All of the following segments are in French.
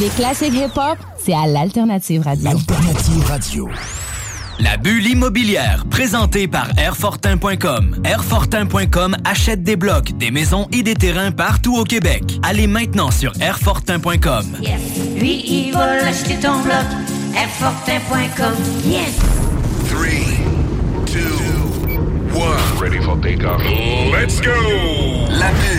Les classiques hip-hop, c'est à l'Alternative Radio. Alternative Radio. La bulle immobilière, présentée par Airfortin.com. Airfortin.com achète des blocs, des maisons et des terrains partout au Québec. Allez maintenant sur Airfortin.com. Yes. Lui, il va l'acheter ton bloc. Airfortin.com. Yes. 3, 2, 1. Ready for takeoff. Let's go! La bulle,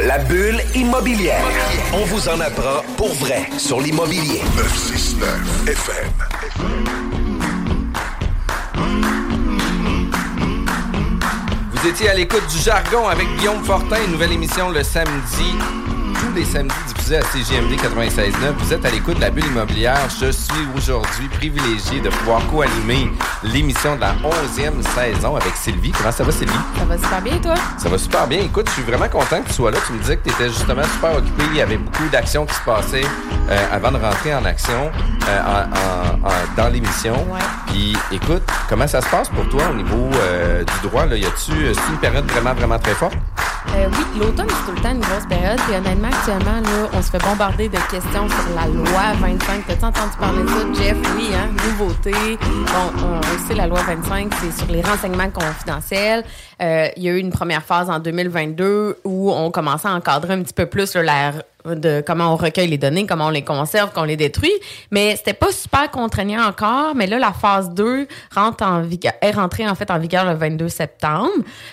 La bulle immobilière. On vous en apprend pour vrai sur l'immobilier. 969 FM. Vous étiez à l'écoute du jargon avec Guillaume Fortin, une nouvelle émission le samedi, tous les samedis diffusés à CGMD 96.9. Vous êtes à l'écoute de la bulle immobilière. Je suis aujourd'hui privilégié de pouvoir co-animer l'émission de la 11e saison avec Sylvie. Comment ça va, Sylvie? Ça va super bien, toi? Ça va super bien. Écoute, je suis vraiment content que tu sois là. Tu me disais que tu étais justement super occupé. Il y avait beaucoup d'actions qui se passaient euh, avant de rentrer en action euh, en- en- en- dans l'émission. Ouais. Puis écoute, comment ça se passe pour toi au niveau euh, du droit? Là? Y a-tu euh, c'est une période vraiment, vraiment très forte? Euh, oui, l'automne, c'est tout le temps une grosse période. Puis honnêtement, actuellement, là, on se fait bombarder de questions sur la loi 25. T'as-tu entendu parler de ça, Jeff? Oui, hein? Nouveauté. Bon, on, sait, la loi 25, c'est sur les renseignements confidentiels. Euh, il y a eu une première phase en 2022 où on commençait à encadrer un petit peu plus là, la de comment on recueille les données, comment on les conserve, qu'on les détruit. Mais c'était pas super contraignant encore. Mais là, la phase 2 rentre en est rentrée en fait en vigueur le 22 septembre.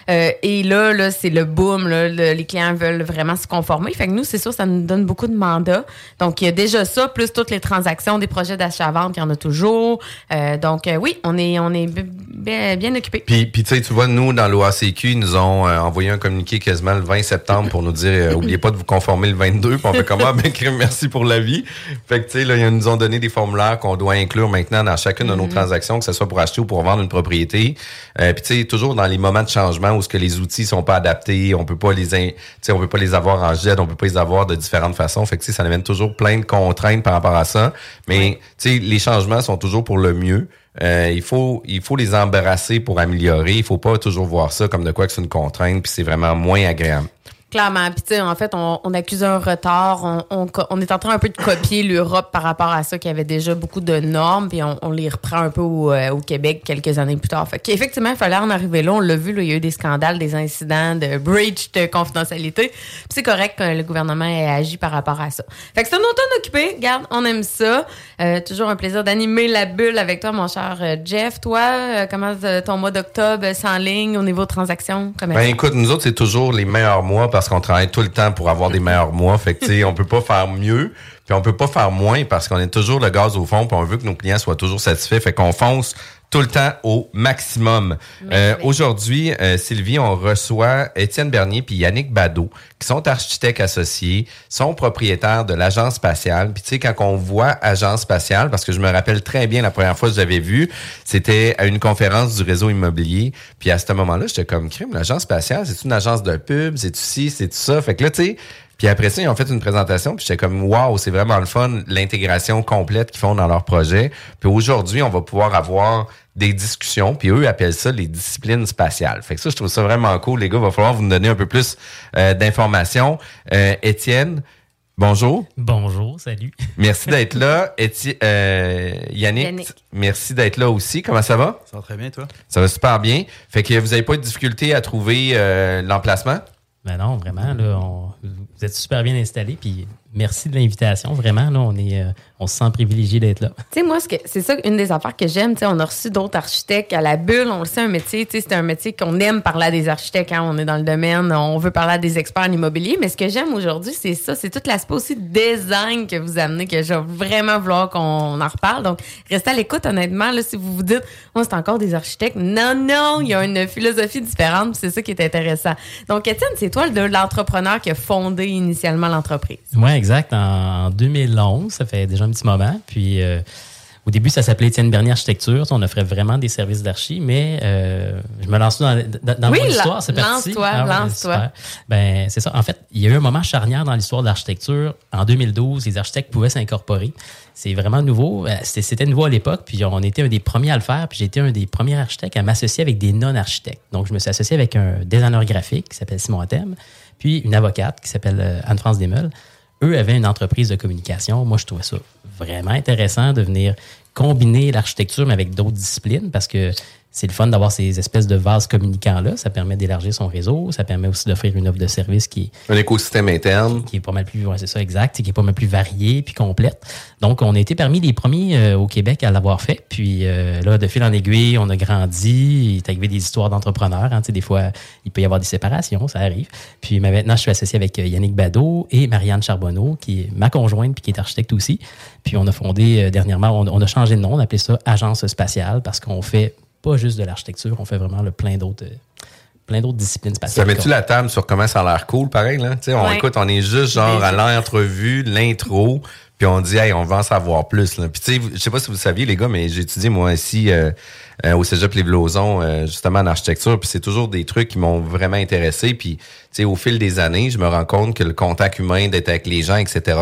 Euh, et là, là c'est le boom. Les clients veulent vraiment se conformer. Fait que nous, c'est sûr, ça nous donne beaucoup de mandats. Donc, il y a déjà ça, plus toutes les transactions, des projets d'achat-vente, il y en a toujours. Euh, donc, euh, oui, on est, on est bien, bien occupés. Puis, puis tu vois, nous, dans l'OACQ, ils nous ont envoyé un communiqué quasiment le 20 septembre pour nous dire oubliez pas de vous conformer le 22. Puis on fait comment? Ben, merci pour la vie. Fait que, tu sais, là, ils nous ont donné des formulaires qu'on doit inclure maintenant dans chacune de nos transactions, que ce soit pour acheter ou pour vendre une propriété. Euh, puis, tu sais, toujours dans les moments de changement où ce que les outils sont pas adaptés, on peut pas les, in- tu sais, on peut pas les avoir en jet, on peut pas les avoir de différentes façons. Fait que, tu sais, ça amène toujours plein de contraintes par rapport à ça. Mais, tu sais, les changements sont toujours pour le mieux. Euh, il faut il faut les embrasser pour améliorer. Il faut pas toujours voir ça comme de quoi que c'est une contrainte puis c'est vraiment moins agréable. Clairement. Puis, tu sais, en fait, on, on accuse un retard. On, on, co- on est en train un peu de copier l'Europe par rapport à ça, qui avait déjà beaucoup de normes, puis on, on les reprend un peu au, euh, au Québec quelques années plus tard. Fait qu'effectivement, il fallait en arriver là. On l'a vu, là, il y a eu des scandales, des incidents de breach de confidentialité. Puis c'est correct que le gouvernement ait agi par rapport à ça. Fait que c'est un automne occupé. Regarde, on aime ça. Euh, toujours un plaisir d'animer la bulle avec toi, mon cher euh, Jeff. Toi, euh, comment ton mois d'octobre s'enligne au niveau transactions Ben écoute, nous autres c'est toujours les meilleurs mois parce qu'on travaille tout le temps pour avoir des meilleurs mois. Fait que on peut pas faire mieux, puis on peut pas faire moins parce qu'on est toujours le gaz au fond, puis on veut que nos clients soient toujours satisfaits. Fait qu'on fonce tout le temps au maximum. Euh, Aujourd'hui, euh, Sylvie, on reçoit Étienne Bernier puis Yannick Badeau, qui sont architectes associés, sont propriétaires de l'agence spatiale. Puis tu sais, quand on voit agence spatiale, parce que je me rappelle très bien la première fois que j'avais vu, c'était à une conférence du réseau immobilier. Puis à ce moment-là, j'étais comme crime, l'agence spatiale, c'est une agence de pub, c'est ci, c'est ça? Fait que là, tu sais, Puis après ça, ils ont fait une présentation, puis j'étais comme waouh, c'est vraiment le fun, l'intégration complète qu'ils font dans leur projet. Puis aujourd'hui, on va pouvoir avoir des discussions, puis eux appellent ça les disciplines spatiales. Fait que ça, je trouve ça vraiment cool. Les gars, il va falloir vous donner un peu plus euh, d'informations. Euh, Étienne, bonjour. Bonjour, salut. Merci d'être là. Éti- euh, Yannick, Yannick. merci d'être là aussi. Comment ça va? Ça va très bien, toi? Ça va super bien. Fait que vous n'avez pas eu de difficulté à trouver euh, l'emplacement? Ben non, vraiment, là, on- vous êtes super bien installés, puis merci de l'invitation. Vraiment, là, on est, euh, on se sent privilégié d'être là. Tu sais, moi, ce que- c'est ça une des affaires que j'aime. Tu sais, on a reçu d'autres architectes à la bulle. On le sait, un métier, tu sais, c'est un métier qu'on aime parler à des architectes quand on est dans le domaine. On veut parler à des experts en immobilier. Mais ce que j'aime aujourd'hui, c'est ça. C'est tout l'aspect aussi de design que vous amenez, que je vais vraiment vouloir qu'on en reparle. Donc, restez à l'écoute, honnêtement. Là, si vous vous dites, moi, c'est encore des architectes. Non, non, il y a une philosophie différente. C'est ça qui est intéressant. Donc, Étienne, c'est toi le- l'entrepreneur qui a fondé initialement l'entreprise. Oui, exact. En 2011, ça fait déjà un petit moment. Puis euh, au début, ça s'appelait Étienne Bernier Architecture. On offrait vraiment des services d'archi, mais euh, je me lance dans, dans, dans Oui, mon histoire? C'est parti. lance-toi, Ah lance-toi. Ben, c'est ça. En fait, il y a eu un moment charnière dans l'histoire de l'architecture. En 2012, les architectes pouvaient s'incorporer. C'est vraiment nouveau. Euh, C'était nouveau à l'époque, puis on était un des premiers à le faire, puis j'ai été un des premiers architectes à m'associer avec des non-architectes. Donc, je me suis associé avec un designer graphique qui s'appelle Simon Atem, puis une avocate qui s'appelle Anne-France Desmeules. Eux avaient une entreprise de communication. Moi, je trouvais ça vraiment intéressant de venir combiner l'architecture, mais avec d'autres disciplines, parce que c'est le fun d'avoir ces espèces de vases communicants-là. Ça permet d'élargir son réseau. Ça permet aussi d'offrir une offre de service qui est Un écosystème interne. qui est pas mal plus, ouais, c'est ça, exact, qui est pas mal plus variée puis complète. Donc, on a été parmi les premiers euh, au Québec à l'avoir fait. Puis euh, là, de fil en aiguille, on a grandi. Il est arrivé des histoires d'entrepreneurs. Hein, tu sais, des fois, il peut y avoir des séparations, ça arrive. Puis maintenant, je suis associé avec euh, Yannick Badeau et Marianne Charbonneau, qui est ma conjointe puis qui est architecte aussi. Puis on a fondé euh, dernièrement, on, on a changé de nom, on appelait ça Agence spatiale parce qu'on fait pas juste de l'architecture, on fait vraiment le plein d'autres. euh, plein d'autres disciplines Ça spatiales. met-tu la table sur comment ça a l'air cool, pareil, là? Tu sais, on Ouais. écoute, on est juste genre à l'entrevue, l'intro, puis on dit, hey, on va en savoir plus, là. Puis tu sais, je sais pas si vous saviez, les gars, mais j'ai étudié, moi, ici, euh, euh, au cégep Lévis-Lauzon, euh, justement, en architecture, puis c'est toujours des trucs qui m'ont vraiment intéressé. Puis, tu sais, au fil des années, je me rends compte que le contact humain, d'être avec les gens, etc., tu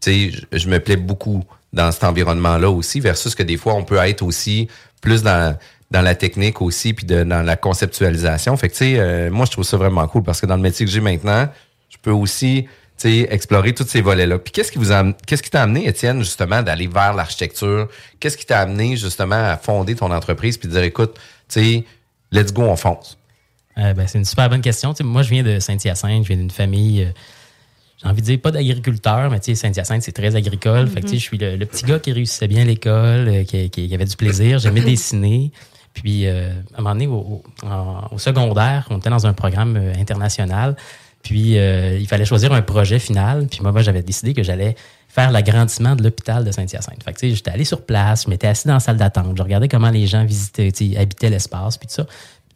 sais, je- je me plais beaucoup dans cet environnement-là aussi, versus que des fois, on peut être aussi plus dans dans la technique aussi, puis de- dans la conceptualisation. Fait que, tu sais, euh, moi, je trouve ça vraiment cool parce que dans le métier que j'ai maintenant, je peux aussi, tu sais, explorer tous ces volets-là. Puis qu'est-ce qui vous a, qu'est-ce qui t'a amené, Étienne, justement, d'aller vers l'architecture? Qu'est-ce qui t'a amené, justement, à fonder ton entreprise puis de dire, écoute, tu sais, let's go, on fonce? Euh, ben, c'est une super bonne question. Tu sais, moi, je viens de Saint-Hyacinthe, je viens d'une famille, euh, j'ai envie de dire pas d'agriculteur, mais tu sais, Saint-Hyacinthe, c'est très agricole. Fait que, tu sais, je suis le, le petit gars qui réussissait bien à l'école, euh, qui, qui- qui avait du plaisir. J'aimais dessiner. Puis, euh, à un moment donné, au, secondaire, on était dans un programme euh, international. Puis, euh, il fallait choisir un projet final. Puis, moi, moi, j'avais décidé que j'allais faire l'agrandissement de l'hôpital de Saint-Hyacinthe. Fait que, tu sais, j'étais allé sur place, je m'étais assis dans la salle d'attente, je regardais comment les gens visitaient, habitaient l'espace, puis tout ça.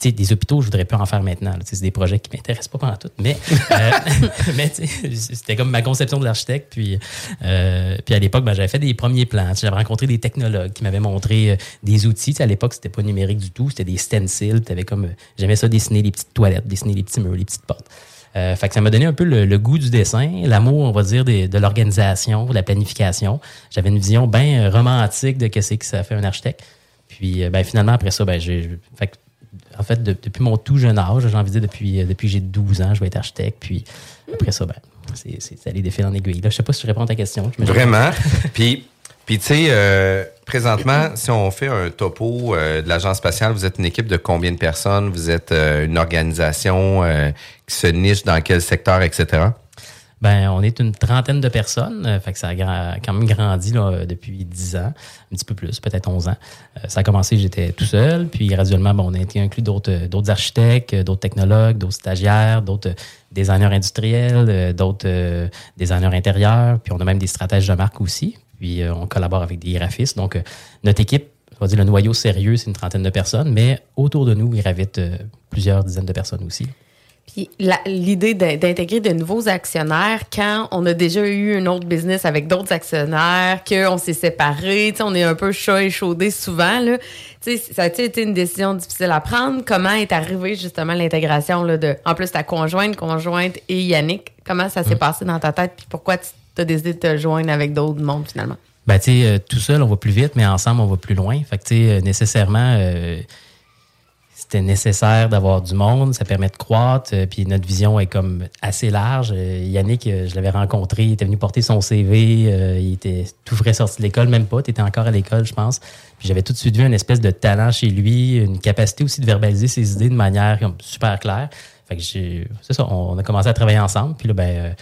Des hôpitaux, je voudrais pas en faire maintenant. C'est des projets qui m'intéressent pas pendant tout. Mais, euh, mais c'était comme ma conception de l'architecte. Puis, euh, puis à l'époque, ben, j'avais fait des premiers plans. J'avais rencontré des technologues qui m'avaient montré euh, des outils. À l'époque, c'était pas numérique du tout. C'était des stencils. Comme, J'aimais ça dessiner les petites toilettes, dessiner les petits murs, les petites portes. Fait que ça m'a donné un peu le, goût du dessin, l'amour, on va dire, de l'organisation, de la planification. J'avais une vision bien romantique de qu'est-ce que ça fait un architecte. Puis ben, finalement, après ça, ben, j'ai. fait en fait, de- depuis mon tout jeune âge, j'ai envie de dire depuis, euh, depuis que j'ai 12 ans, je vais être architecte. Puis après ça, ben, c'est allé des fils en aiguille. Là, je sais pas si je réponds à ta question. Vraiment? puis, puis tu sais, euh, présentement, si on fait un topo euh, de l'agence spatiale, vous êtes une équipe de combien de personnes? Vous êtes euh, une organisation qui se niche dans quel secteur, etc.? Ben, on est une trentaine de personnes. euh, fait que ça a quand même grandi là, euh, depuis 10 ans, un petit peu plus, peut-être 11 ans. Euh, ça a commencé, j'étais tout seul. Puis graduellement, bon, on a été inclus d'autres d'autres architectes, d'autres technologues, d'autres stagiaires, d'autres designers industriels, d'autres designers intérieurs. Puis on a même des stratèges de marque aussi. Puis on collabore avec des graphistes. Donc, notre équipe, on va dire le noyau sérieux, c'est une trentaine de personnes. Mais autour de nous, il gravite plusieurs dizaines de personnes aussi. Puis l'idée d'in- d'intégrer de nouveaux actionnaires quand on a déjà eu un autre business avec d'autres actionnaires, qu'on s'est séparés, tu sais, on est un peu chat échaudé souvent. Là. Tu sais, Ça a été une décision difficile à prendre? Comment est arrivée justement l'intégration là, de, en plus, ta conjointe, conjointe et Yannick? Comment ça s'est passé dans ta tête? Puis pourquoi tu as décidé de te joindre avec d'autres mondes finalement? Ben, tu sais, euh, tout seul, on va plus vite, mais ensemble, on va plus loin. Fait que, tu sais, euh, nécessairement, euh, c'était nécessaire d'avoir du monde, ça permet de croître, euh, puis notre vision est comme assez large. Euh, Yannick, euh, je l'avais rencontré, il était venu porter son CV, il était tout frais sorti de l'école, même pas, tu étais encore à l'école, je pense. Puis j'avais tout de suite vu une espèce de talent chez lui, une capacité aussi de verbaliser ses idées de manière comme super claire. Fait que j'ai, c'est ça, on a commencé à travailler ensemble, puis là, ben,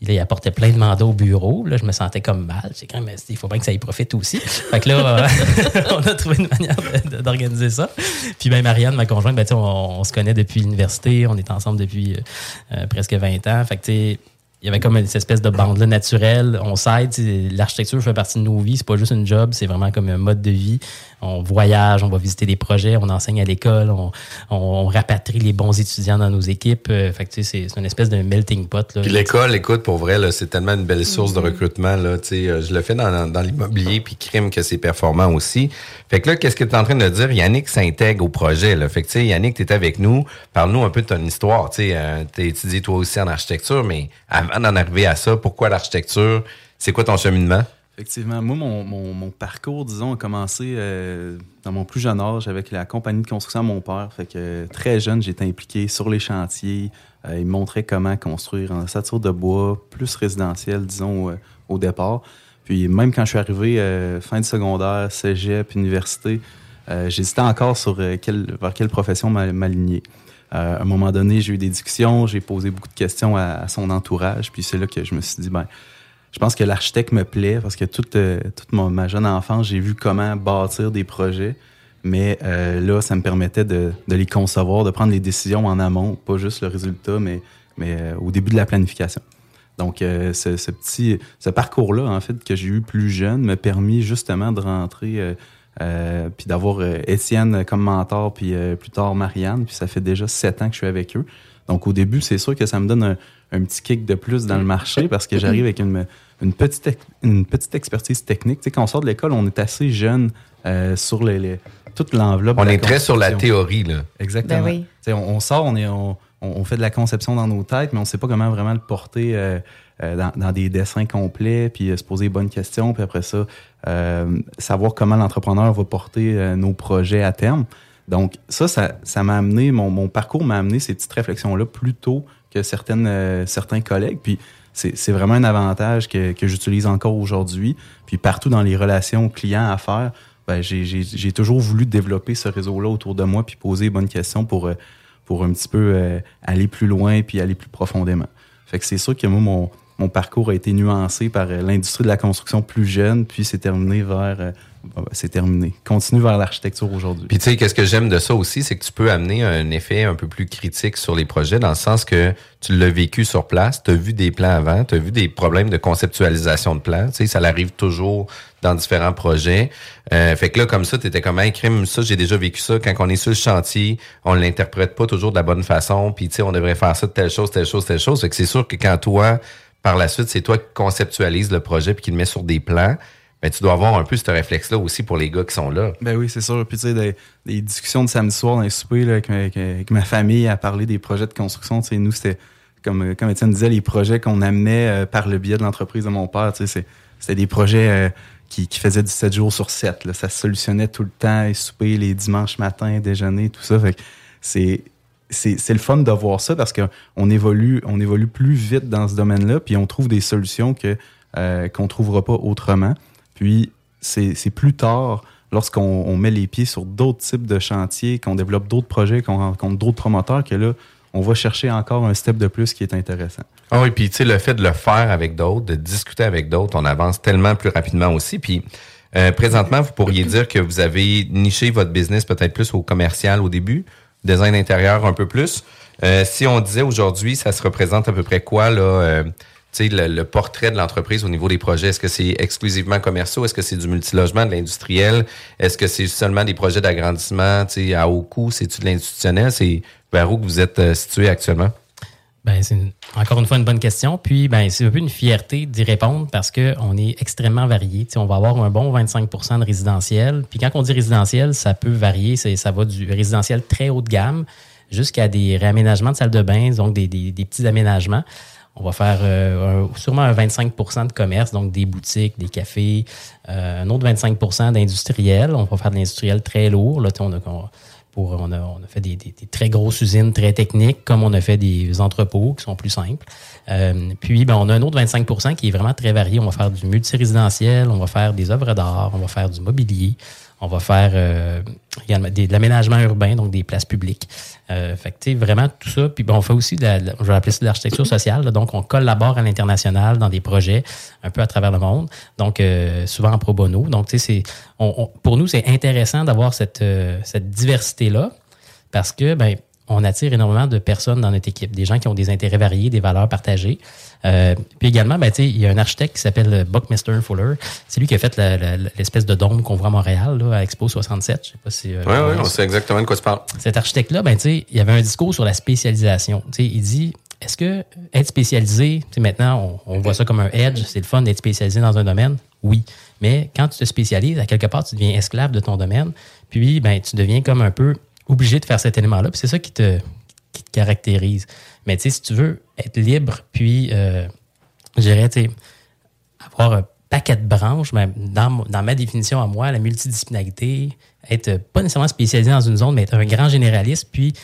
il apportait plein de mandats au bureau. Là, je me sentais comme mal. J'ai quand même, il faut bien que ça y profite aussi. Fait que là, euh, on a trouvé une manière d'organiser ça. Puis ben, Marianne, ma conjointe, ben, on, on se connaît depuis l'université. On est ensemble depuis euh, euh, presque 20 ans. Fait que, il y avait comme une espèce de bande-là naturelle. On s'aide. L'architecture fait partie de nos vies. C'est pas juste une job, c'est vraiment comme un mode de vie. On voyage, on va visiter des projets, on enseigne à l'école, on, on, on rapatrie les bons étudiants dans nos équipes. Euh, fait que, tu sais, c'est c'est une espèce de melting pot. Là. Puis l'école, écoute, pour vrai, là, c'est tellement une belle source de recrutement. Là, tu sais, euh, je le fais dans, dans l'immobilier, puis crime que c'est performant aussi. Fait que là, qu'est-ce que tu es en train de dire? Yannick s'intègre au projet. Là. Fait que, tu sais, Yannick, tu es avec nous. Parle-nous un peu de ton histoire. Tu sais, euh, étudié toi aussi en architecture, mais avant d'en arriver à ça, pourquoi l'architecture? C'est quoi ton cheminement? Effectivement, moi, mon, mon- parcours, disons, a commencé euh, dans mon plus jeune âge avec la compagnie de construction de mon père. Fait que euh, très jeune, j'étais impliqué sur les chantiers. Euh, il me montrait comment construire en ossature de bois, plus résidentiel, disons, euh, au départ. Puis même quand je suis arrivé fin de secondaire, cégep, université, j'hésitais encore sur vers quelle profession m'a- m'aligner. À un moment donné, j'ai eu des discussions, j'ai posé beaucoup de questions à, à son entourage, puis c'est là que je me suis dit, ben, je pense que l'architecte me plaît parce que toute, euh, toute ma jeune enfance, j'ai vu comment bâtir des projets. Mais euh, là, ça me permettait de, de les concevoir, de prendre les décisions en amont, pas juste le résultat, mais, mais euh, au début de la planification. Donc, ce, petit, ce parcours-là, en fait, que j'ai eu plus jeune, m'a permis justement de rentrer, puis d'avoir Étienne comme mentor, puis plus tard Marianne, puis ça fait déjà sept ans que je suis avec eux. Donc, au début, c'est sûr que ça me donne un, un petit kick de plus dans le marché parce que j'arrive avec une, une, petite, une petite expertise technique. Tu sais, quand on sort de l'école, on est assez jeune euh, sur les, les- toute l'enveloppe. On est très sur la théorie, là. Exactement. Ben oui. Tu sais, On, on sort, on, est, on, on- fait de la conception dans nos têtes, mais on ne sait pas comment vraiment le porter euh, euh, dans, dans des dessins complets, puis euh, se poser les bonnes questions, puis après ça, euh, savoir comment l'entrepreneur va porter euh, nos projets à terme. Donc, ça, ça ça m'a amené, mon, mon parcours m'a amené ces petites réflexions-là plus tôt que certaines, euh, certains collègues. Puis, c'est vraiment un avantage que, que j'utilise encore aujourd'hui. Puis, partout dans les relations clients-affaires, ben, j'ai- j'ai j'ai toujours voulu développer ce réseau-là autour de moi puis poser les bonnes questions pour, euh, pour un petit peu euh, aller plus loin puis aller plus profondément. Fait que c'est sûr que moi, mon, mon parcours a été nuancé par l'industrie de la construction plus jeune, puis c'est terminé vers... bon, ben, c'est terminé. Continue vers l'architecture aujourd'hui. Puis tu sais, qu'est-ce que j'aime de ça aussi, c'est que tu peux amener un effet un peu plus critique sur les projets, dans le sens que tu l'as vécu sur place, tu as vu des plans avant, tu as vu des problèmes de conceptualisation de plans. Tu sais, ça l'arrive toujours dans différents projets. Euh, fait que là, comme ça, tu étais comme un crime, ça, j'ai déjà vécu ça. Quand on est sur le chantier, on l'interprète pas toujours de la bonne façon, puis tu sais, on devrait faire ça telle chose, telle chose, telle chose. Fait que c'est sûr que quand toi, par la suite, c'est toi qui conceptualise le projet puis qui le met sur des plans, ben, tu dois avoir un peu ce réflexe-là aussi pour les gars qui sont là. Ben oui, c'est sûr. Puis tu sais, des, discussions de samedi soir dans les soupers là, avec, ma, famille à parler des projets de construction. Tu sais, nous, c'était, comme, comme Étienne disait, les projets qu'on amenait euh, par le biais de l'entreprise de mon père. Tu sais, c'était des projets euh, qui, qui faisaient du 7 jours sur 7. Là. Ça se solutionnait tout le temps, les soupers, les dimanches matins, déjeuner, tout ça. Fait c'est, c'est le fun de voir ça parce qu'on évolue, on évolue plus vite dans ce domaine-là, puis on trouve des solutions que, euh, qu'on trouvera pas autrement. Puis c'est, plus tard, lorsqu'on on met les pieds sur d'autres types de chantiers, qu'on développe d'autres projets, qu'on rencontre d'autres promoteurs, que là, on va chercher encore un step de plus qui est intéressant. Ah oui, puis tu sais, le fait de le faire avec d'autres, de discuter avec d'autres, on avance tellement plus rapidement aussi. Puis euh, présentement, vous pourriez dire que vous avez niché votre business peut-être plus au commercial au début, design intérieur un peu plus. Euh, si on disait aujourd'hui, ça se représente à peu près quoi, là, euh, le, portrait de l'entreprise au niveau des projets? Est-ce que c'est exclusivement commerciaux? Est-ce que c'est du multilogement, de l'industriel? Est-ce que c'est seulement des projets d'agrandissement à haut coût? C'est-tu de l'institutionnel? C'est vers où que vous êtes euh, situé actuellement? Ben, c'est encore une fois une bonne question. Puis, ben, c'est un peu une fierté d'y répondre parce qu'on est extrêmement varié. On va avoir un bon 25% de résidentiel. Puis, quand on dit résidentiel, ça peut varier. Ça va du résidentiel très haut de gamme jusqu'à des réaménagements de salles de bain, donc des petits aménagements. On va faire euh, sûrement un 25% de commerce, donc des boutiques, des cafés, euh, un autre 25% d'industriel. On va faire de l'industriel très lourd. Là, on a, pour, on, a, fait des très grosses usines très techniques, comme on a fait des entrepôts qui sont plus simples. Euh, puis, ben, on a un autre 25% qui est vraiment très varié. On va faire du multirésidentiel, on va faire des œuvres d'art, on va faire du mobilier, on va faire euh, également des- de l'aménagement urbain, donc des places publiques. Euh, fait que, vraiment tout ça. Puis, ben, on fait aussi, de la- je vais ça de l'architecture sociale. donc, on collabore à l'international dans des projets un peu à travers le monde. Donc, euh, souvent en pro bono. Donc, tu sais, on- pour nous, c'est intéressant d'avoir cette, euh, cette diversité-là parce que, ben, on attire énormément de personnes dans notre équipe, des gens qui ont des intérêts variés, des valeurs partagées. Euh, puis également, ben, tu sais, il y a un architecte qui s'appelle Buckminster Fuller. C'est lui qui a fait l'espèce de dôme qu'on voit à Montréal, là, à Expo 67. Je sais pas si. euh, Oui, oui, on sait exactement de quoi tu parles. cet architecte-là, ben, tu sais, il y avait un discours sur la spécialisation. Tu sais, il dit, est-ce que être spécialisé, tu sais, maintenant, on, on voit ça comme un edge, c'est le fun d'être spécialisé dans un domaine? Oui. Mais quand tu te spécialises, à quelque part, tu deviens esclave de ton domaine. Puis, ben, tu deviens comme un peu obligé de faire cet élément-là. Puis c'est ça qui te, qui te caractérise. Mais tu sais, si tu veux être libre, puis, euh, je dirais, tu sais, avoir un paquet de branches, ben, dans, ma définition à moi, la multidisciplinarité, être pas nécessairement spécialisé dans une zone, mais être un grand généraliste, puis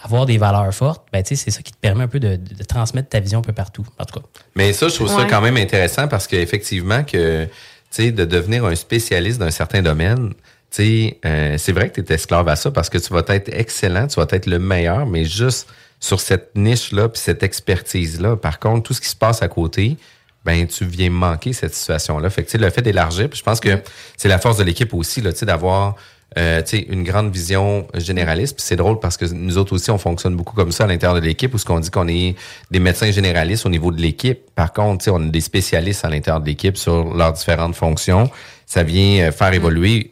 avoir des valeurs fortes, ben, tu sais, c'est ça qui te permet un peu de, de- de transmettre ta vision un peu partout. En tout cas. Mais ça, je trouve ça quand même intéressant parce qu'effectivement, que, tu sais, de devenir un spécialiste d'un certain domaine, euh, c'est vrai que tu es esclave à ça parce que tu vas être excellent, tu vas être le meilleur, mais juste sur cette niche-là puis cette expertise-là. Par contre, tout ce qui se passe à côté, ben tu viens manquer cette situation-là. Fait que, tu sais, le fait d'élargir, puis je pense que c'est la force de l'équipe aussi, là, tu sais, d'avoir euh, tu sais, une grande vision généraliste. Puis c'est drôle parce que nous autres aussi, on fonctionne beaucoup comme ça à l'intérieur de l'équipe, où ce qu'on dit qu'on est des médecins généralistes au niveau de l'équipe. Par contre, tu sais, on a des spécialistes à l'intérieur de l'équipe sur leurs différentes fonctions. Ça vient euh, faire évoluer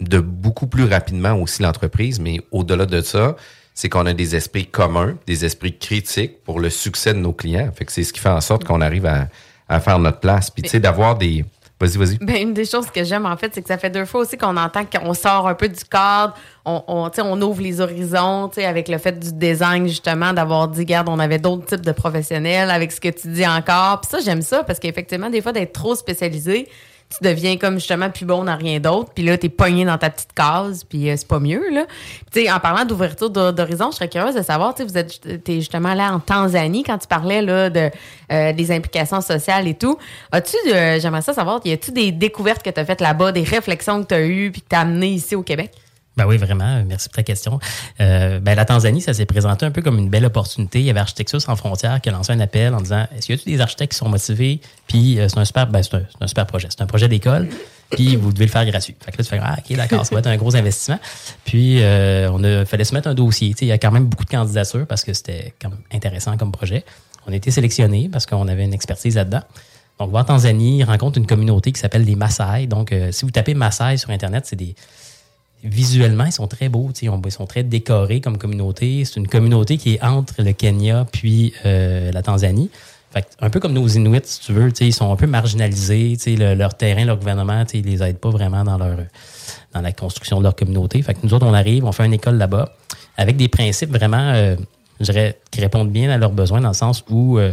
de beaucoup plus rapidement aussi l'entreprise, mais au-delà de ça, c'est qu'on a des esprits communs, des esprits critiques pour le succès de nos clients. Fait que c'est ce qui fait en sorte qu'on arrive à, à faire notre place. Puis tu sais, d'avoir des... Vas-y, vas-y. Ben, une des choses que j'aime, en fait, c'est que ça fait deux fois aussi qu'on entend qu'on sort un peu du cadre, on, on, ouvre les horizons, tu sais, avec le fait du design, justement, d'avoir dit, regarde, on avait d'autres types de professionnels, avec ce que tu dis encore. Puis ça, j'aime ça, parce qu'effectivement, des fois, d'être trop spécialisé, tu deviens comme justement plus bon dans rien d'autre, puis là, t'es pogné dans ta petite case, puis euh, c'est pas mieux, là. Tu sais, en parlant d'ouverture d'hor- d'horizon, je serais curieuse de savoir, tu sais, vous êtes, t'es justement là en Tanzanie, quand tu parlais, là, de, euh, des implications sociales et tout. As-tu, euh, j'aimerais ça savoir, y a-tu des découvertes que tu as faites là-bas, des réflexions que tu as eues, puis que tu as amenées ici au Québec? Ben oui, vraiment. Merci pour ta question. Euh, ben, la Tanzanie, ça s'est présenté un peu comme une belle opportunité. Il y avait Architecture sans frontières qui a lancé un appel en disant est-ce qu'il y a des architectes qui sont motivés? Puis euh, c'est un super, ben, c'est un, un super projet. C'est un projet d'école. Puis vous devez le faire gratuit. Fait que là, tu fais ah, ok, d'accord, ça va être un gros investissement. Puis euh, on a fallait se mettre un dossier. Tu sais, il y a quand même beaucoup de candidatures parce que c'était intéressant comme projet. On a été sélectionnés parce qu'on avait une expertise là-dedans. Donc, on va en Tanzanie, rencontre une communauté qui s'appelle les Maasai. Donc, euh, si vous tapez Maasai sur Internet, c'est des, visuellement, ils sont très beaux. Ils sont très décorés comme communauté. C'est une communauté qui est entre le Kenya puis euh, la Tanzanie. Fait un peu comme nos Inuits, si tu veux, ils sont un peu marginalisés. leur terrain, leur gouvernement, ils les aident pas vraiment dans leur dans la construction de leur communauté. Fait nous autres, on arrive, on fait une école là-bas avec des principes vraiment, euh, qui répondent bien à leurs besoins dans le sens où euh,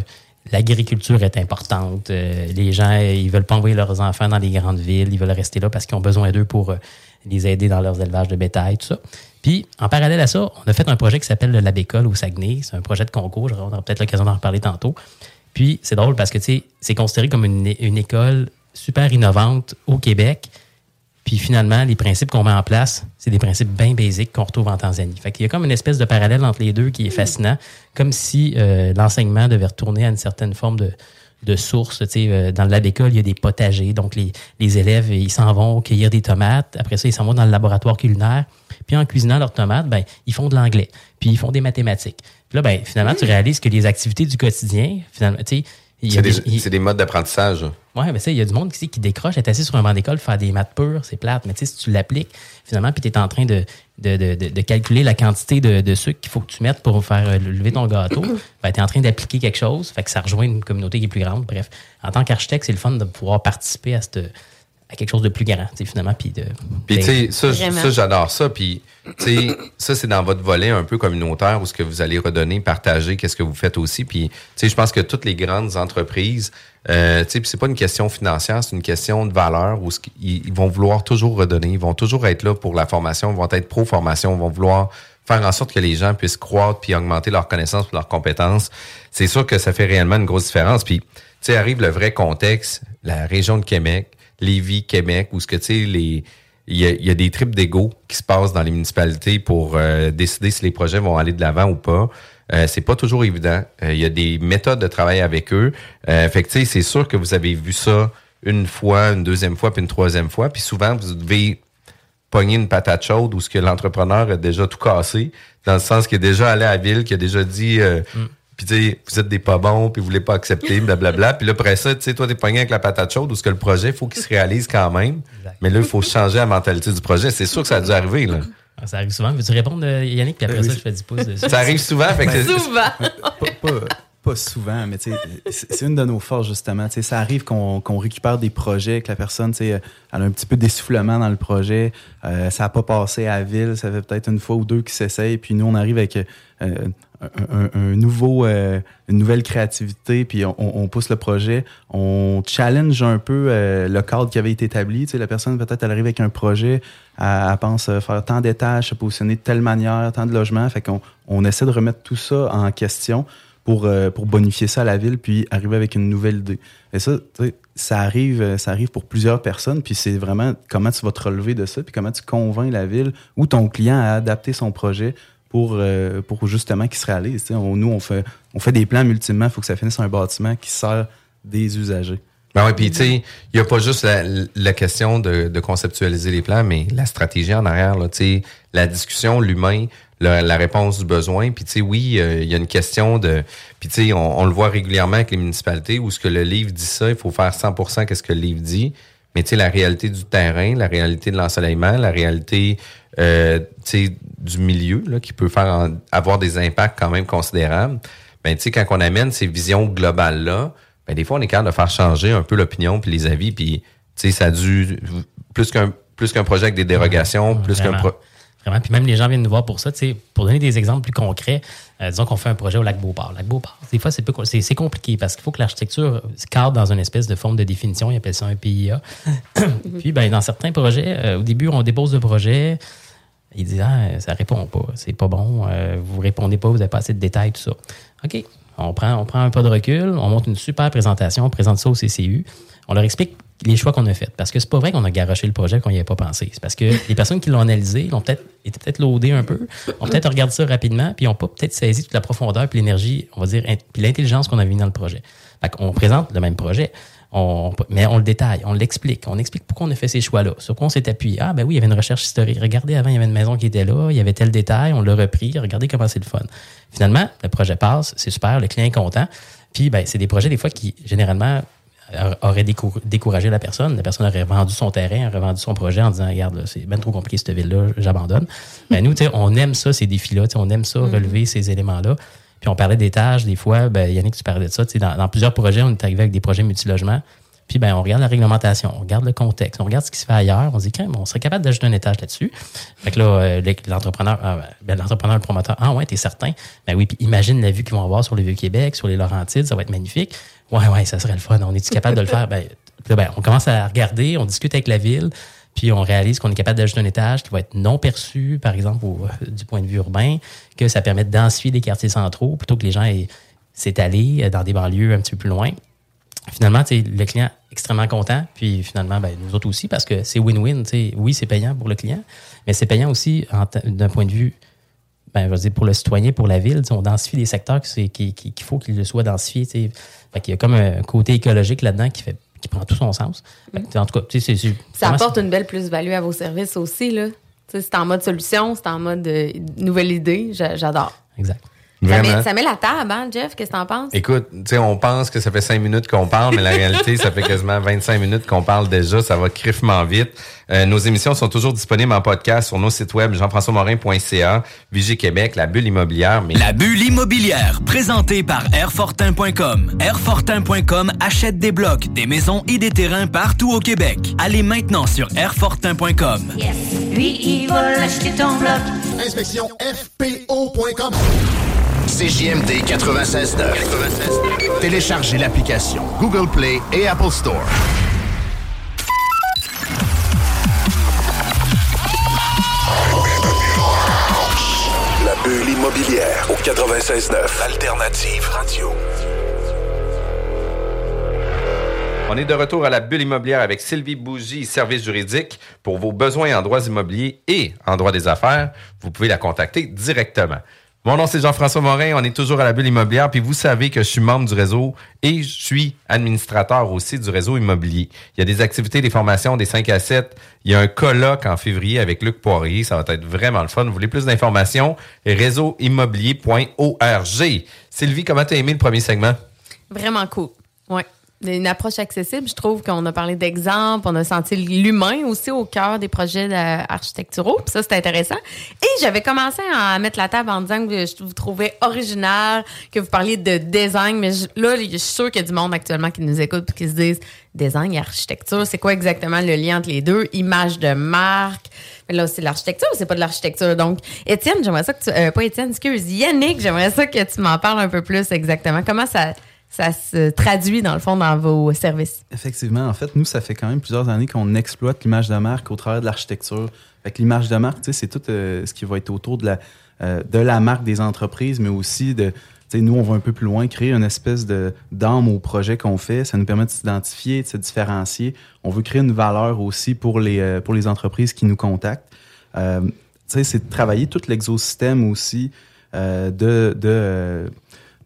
l'agriculture est importante. Euh, les gens, ils veulent pas envoyer leurs enfants dans les grandes villes. Ils veulent rester là parce qu'ils ont besoin d'eux pour euh, les aider dans leurs élevages de bétail, tout ça. Puis, en parallèle à ça, on a fait un projet qui s'appelle le Lab École au Saguenay. C'est un projet de concours. On aura peut-être l'occasion d'en reparler tantôt. Puis, c'est drôle parce que, tu sais, c'est considéré comme une école super innovante au Québec. Puis finalement, les principes qu'on met en place, c'est des principes bien basiques qu'on retrouve en Tanzanie. Fait qu'il y a comme une espèce de parallèle entre les deux qui est fascinant, comme si euh, l'enseignement devait retourner à une certaine forme de, de source. Tu sais, euh, dans le lab école, il y a des potagers, donc les, les élèves, ils s'en vont cueillir des tomates. Après ça, ils s'en vont dans le laboratoire culinaire. Puis en cuisinant leurs tomates, ben, ils font de l'anglais. Puis ils font des mathématiques. Puis là, ben, finalement, tu réalises que les activités du quotidien, finalement, tu sais, C'est des, modes d'apprentissage. Ouais, mais ça, il y a du monde qui, qui décroche, est assis sur un banc d'école, faire des maths pures, c'est plate. Mais tu sais, si tu l'appliques, finalement, puis tu es en train de, de, de, de- de calculer la quantité de, de sucre qu'il faut que tu mettes pour faire euh, lever ton gâteau, ben, tu es en train d'appliquer quelque chose, fait que ça rejoint une communauté qui est plus grande. Bref, en tant qu'architecte, c'est le fun de pouvoir participer à, cette, à quelque chose de plus grand, tu sais, finalement. Puis, de, Puis, tu sais, ça, ça, j'adore ça. Puis, tu sais, ça, c'est dans votre volet un peu communautaire où ce que vous allez redonner, partager, qu'est-ce que vous faites aussi. Puis, tu sais, je pense que toutes les grandes entreprises, euh, tu sais, puis c'est pas une question financière, c'est une question de valeur où ce qu'ils- ils, ils vont vouloir toujours redonner. Ils vont toujours être là pour la formation, ils vont être pro-formation, ils vont vouloir faire en sorte que les gens puissent croître puis augmenter leurs connaissances et leurs compétences. C'est sûr que ça fait réellement une grosse différence. Puis, tu sais, arrive le vrai contexte, la région de Québec, Lévis, Québec, où ce que, tu sais. Il y, a, des tripes d'ego qui se passent dans les municipalités pour euh, décider si les projets vont aller de l'avant ou pas. Euh, c'est pas toujours évident. Euh, il y a des méthodes de travail avec eux. Fait que, c'est sûr que vous avez vu ça une fois, une deuxième fois, puis une troisième fois. Puis souvent, vous devez pogner une patate chaude où ce que l'entrepreneur a déjà tout cassé, dans le sens qu'il est déjà allé à la ville, qu'il a déjà dit euh, puis tu sais, vous êtes des pas bons, puis vous voulez pas accepter, blablabla. puis là, après ça, tu sais, toi, t'es pogné avec la patate chaude où ce que le projet, il faut qu'il se réalise quand même. Mais là, il faut changer la mentalité du projet. C'est sûr que ça a dû arriver, là. Ah, Ça arrive souvent. Veux-tu répondre, euh, Yannick? Puis après Oui, ça, je fais du pouce dessus. Ça arrive souvent. Fait que c'est- pas, pas- pas souvent, mais tu sais, c'est une de nos forces, justement. Tu sais, ça arrive qu'on qu'on récupère des projets, que la personne, tu sais, elle a un petit peu d'essoufflement dans le projet, euh, ça n'a pas passé à la ville, ça fait peut-être une fois ou deux qu'ils s'essayent, puis nous, on arrive avec euh, un, nouveau, euh, une nouvelle créativité, puis on, pousse le projet, on challenge un peu euh, le cadre qui avait été établi. Tu sais, la personne, peut-être, elle arrive avec un projet, elle, pense euh, faire tant d'étages, se positionner de telle manière, tant de logements, fait qu'on on essaie de remettre tout ça en question pour, pour bonifier ça à la ville, puis arriver avec une nouvelle idée. Et ça, ça arrive, ça arrive pour plusieurs personnes, puis c'est vraiment comment tu vas te relever de ça, puis comment tu convaincs la ville ou ton client à adapter son projet pour, euh, pour justement qu'il se réalise. Tu sais, on- nous, on fait, on fait des plans, mais ultimement, il faut que ça finisse un bâtiment qui sert des usagers. Ben oui, puis tu sais, il n'y a pas juste la, question de, conceptualiser les plans, mais la stratégie en arrière, là, la discussion, l'humain, la, réponse du besoin. Puis tu sais, oui, euh, il y a une question de... Puis tu sais, on, le voit régulièrement avec les municipalités où ce que le livre dit ça, il faut faire 100% qu'est-ce que le livre dit. Mais tu sais, la réalité du terrain, la réalité de l'ensoleillement, la réalité euh, du milieu, là, qui peut faire en- avoir des impacts quand même considérables. Ben, tu sais, quand on amène ces visions globales-là, ben, des fois, on est capable de faire changer un peu l'opinion puis les avis. Puis, tu sais, ça a dû, plus qu'un plus qu'un projet avec des dérogations, plus qu'un Vraiment. pro- Vraiment. Puis même les gens viennent nous voir pour ça. tu sais, Pour donner des exemples plus concrets, euh, disons qu'on fait un projet au lac Beauport. Lac Beauport, des fois, c'est peu co- c'est c'est compliqué parce qu'il faut que l'architecture se cadre dans une espèce de forme de définition. Ils appellent ça un PIA. Puis, ben, dans certains projets, euh, au début, on dépose le projet. Ils disent Ah, ça répond pas, c'est pas bon, euh, vous répondez pas, vous n'avez pas assez de détails, tout ça. OK. On prend, on prend un pas de recul, on monte une super présentation, on présente ça au CCU. On leur explique les choix qu'on a faits. Parce que c'est pas vrai qu'on a garoché le projet qu'on n'y avait pas pensé. C'est parce que les personnes qui l'ont analysé l'ont peut-être été peut-être loadées un peu, ont peut-être regardé ça rapidement, puis n'ont pas peut-être saisi toute la profondeur puis l'énergie, on va dire, puis l'intelligence qu'on a mis dans le projet. Fait qu'on présente le même projet, on, mais on le détaille, on l'explique, on explique pourquoi on a fait ces choix-là, sur quoi on s'est appuyé. Ah, ben oui, il y avait une recherche historique. Regardez, avant, il y avait une maison qui était là, il y avait tel détail, on l'a repris, regardez comment c'est le fun. Finalement, le projet passe, c'est super, le client est content. Puis, ben, c'est des projets, des fois, qui, généralement, a- aurait décou- découragé la personne. La personne aurait vendu son terrain, aurait vendu son projet en disant Regarde, c'est bien trop compliqué cette ville-là, j'abandonne. Ben, nous, tu sais, on aime ça, ces défis-là. tu sais, On aime ça, relever ces éléments-là. Puis on parlait tâches, des fois, ben, Yannick, tu parlais de ça. Dans, dans plusieurs projets, on est arrivé avec des projets multilogements. Puis ben, on regarde la réglementation, on regarde le contexte, on regarde ce qui se fait ailleurs, on se dit même, on serait capable d'ajouter un étage là-dessus. Fait que là, euh, le- l'entrepreneur, ah, ben, l'entrepreneur, le promoteur, ah ouais, t'es certain? Ben oui, puis imagine la vue qu'ils vont avoir sur le Vieux-Québec, sur les Laurentides, ça va être magnifique. Ouais, ouais, ça serait le fun. On est-tu capable de le faire? Ben, là, ben, on commence à regarder, on discute avec la ville, puis on réalise qu'on est capable d'ajouter un étage qui va être non perçu, par exemple, euh, du point de vue urbain, que ça permet de densifier les quartiers centraux plutôt que les gens s'étaler euh, dans des banlieues un petit peu plus loin. Finalement, le client extrêmement content, puis finalement, ben, nous autres aussi, parce que c'est win-win. Oui, c'est payant pour le client, mais c'est payant aussi d'un point de vue, ben, je veux dire, pour le citoyen, pour la ville. On densifie des secteurs c'est- qui- qu'il faut qu'ils le soient densifiés. Fait qu'il y a comme un côté écologique là-dedans qui fait qui prend tout son sens. En tout cas, tu sais, c'est- Ça apporte une belle plus-value à vos services aussi. là. C'est en mode solution, c'est en mode euh, nouvelle idée. J'a- J'adore. Exact. Ça met, ça met la table, hein, Jeff? Qu'est-ce que t'en penses? Écoute, tu sais, on pense que ça fait cinq minutes qu'on parle, mais la réalité, ça fait quasiment 25 minutes qu'on parle déjà. Ça va criffement vite. Euh, nos émissions sont toujours disponibles en podcast sur nos sites web jean-françois-morin.ca, Vigie Québec, La Bulle Immobilière. Mais... La bulle immobilière, présentée par Airfortin.com. Airfortin.com achète des blocs, des maisons et des terrains partout au Québec. Allez maintenant sur Airfortin.com. Yes. Lui, il va l'acheter ton bloc. Inspection FPO.com. CJMD 96.9. Téléchargez l'application Google Play et Apple Store. La bulle immobilière au 96.9. Alternative Radio. On est de retour à la bulle immobilière avec Sylvie Bougie, service juridique. Pour vos besoins en droits immobiliers et en droit des affaires, vous pouvez la contacter directement. Mon nom, c'est Jean-François Morin. On est toujours à la bulle immobilière. Puis vous savez que je suis membre du réseau et je suis administrateur aussi du réseau immobilier. Il y a des activités, des formations, des 5 à 7. Il y a un colloque en février avec Luc Poirier. Ça va être vraiment le fun. Vous voulez plus d'informations? Réseauimmobilier.org. Sylvie, comment t'as aimé le premier segment? Vraiment cool. Ouais. Une approche accessible. Je trouve qu'on a parlé d'exemples, on a senti l'humain aussi au cœur des projets architecturaux. Puis ça, c'était intéressant. Et j'avais commencé à mettre la table en disant que je vous trouvais original, que vous parliez de design. Mais là, je suis sûre qu'il y a du monde actuellement qui nous écoute et qui se disent design et architecture, c'est quoi exactement le lien entre les deux? Image de marque. Mais là, c'est l'architecture c'est pas de l'architecture? Donc, Étienne, j'aimerais ça que tu. euh, pas Étienne, excuse. Yannick, j'aimerais ça que tu m'en parles un peu plus exactement. Comment ça, ça se traduit, dans le fond, dans vos services? Effectivement, en fait, nous, ça fait quand même plusieurs années qu'on exploite l'image de marque au travers de l'architecture. Fait que l'image de marque, c'est tout euh, ce qui va être autour de la, euh, de la marque des entreprises, mais aussi de, nous, on va un peu plus loin, créer une espèce de d'âme au projet qu'on fait. Ça nous permet de s'identifier, de se différencier. On veut créer une valeur aussi pour les, euh, pour les entreprises qui nous contactent. Euh, c'est de travailler tout l'exosystème aussi de, de,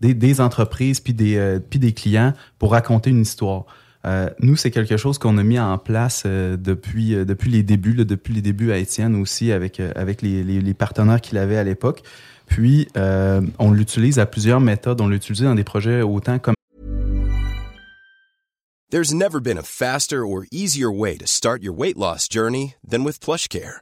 des, entreprises puis des, euh, puis des clients pour raconter une histoire. Euh, nous, c'est quelque chose qu'on a mis en place euh, depuis, depuis les débuts, depuis les débuts à Étienne aussi, avec, avec les, les, partenaires qu'il avait à l'époque. Puis, on l'utilise à plusieurs méthodes. On l'utilise dans des projets autant comme There's never been a faster or easier way to start your weight loss journey than with PlushCare.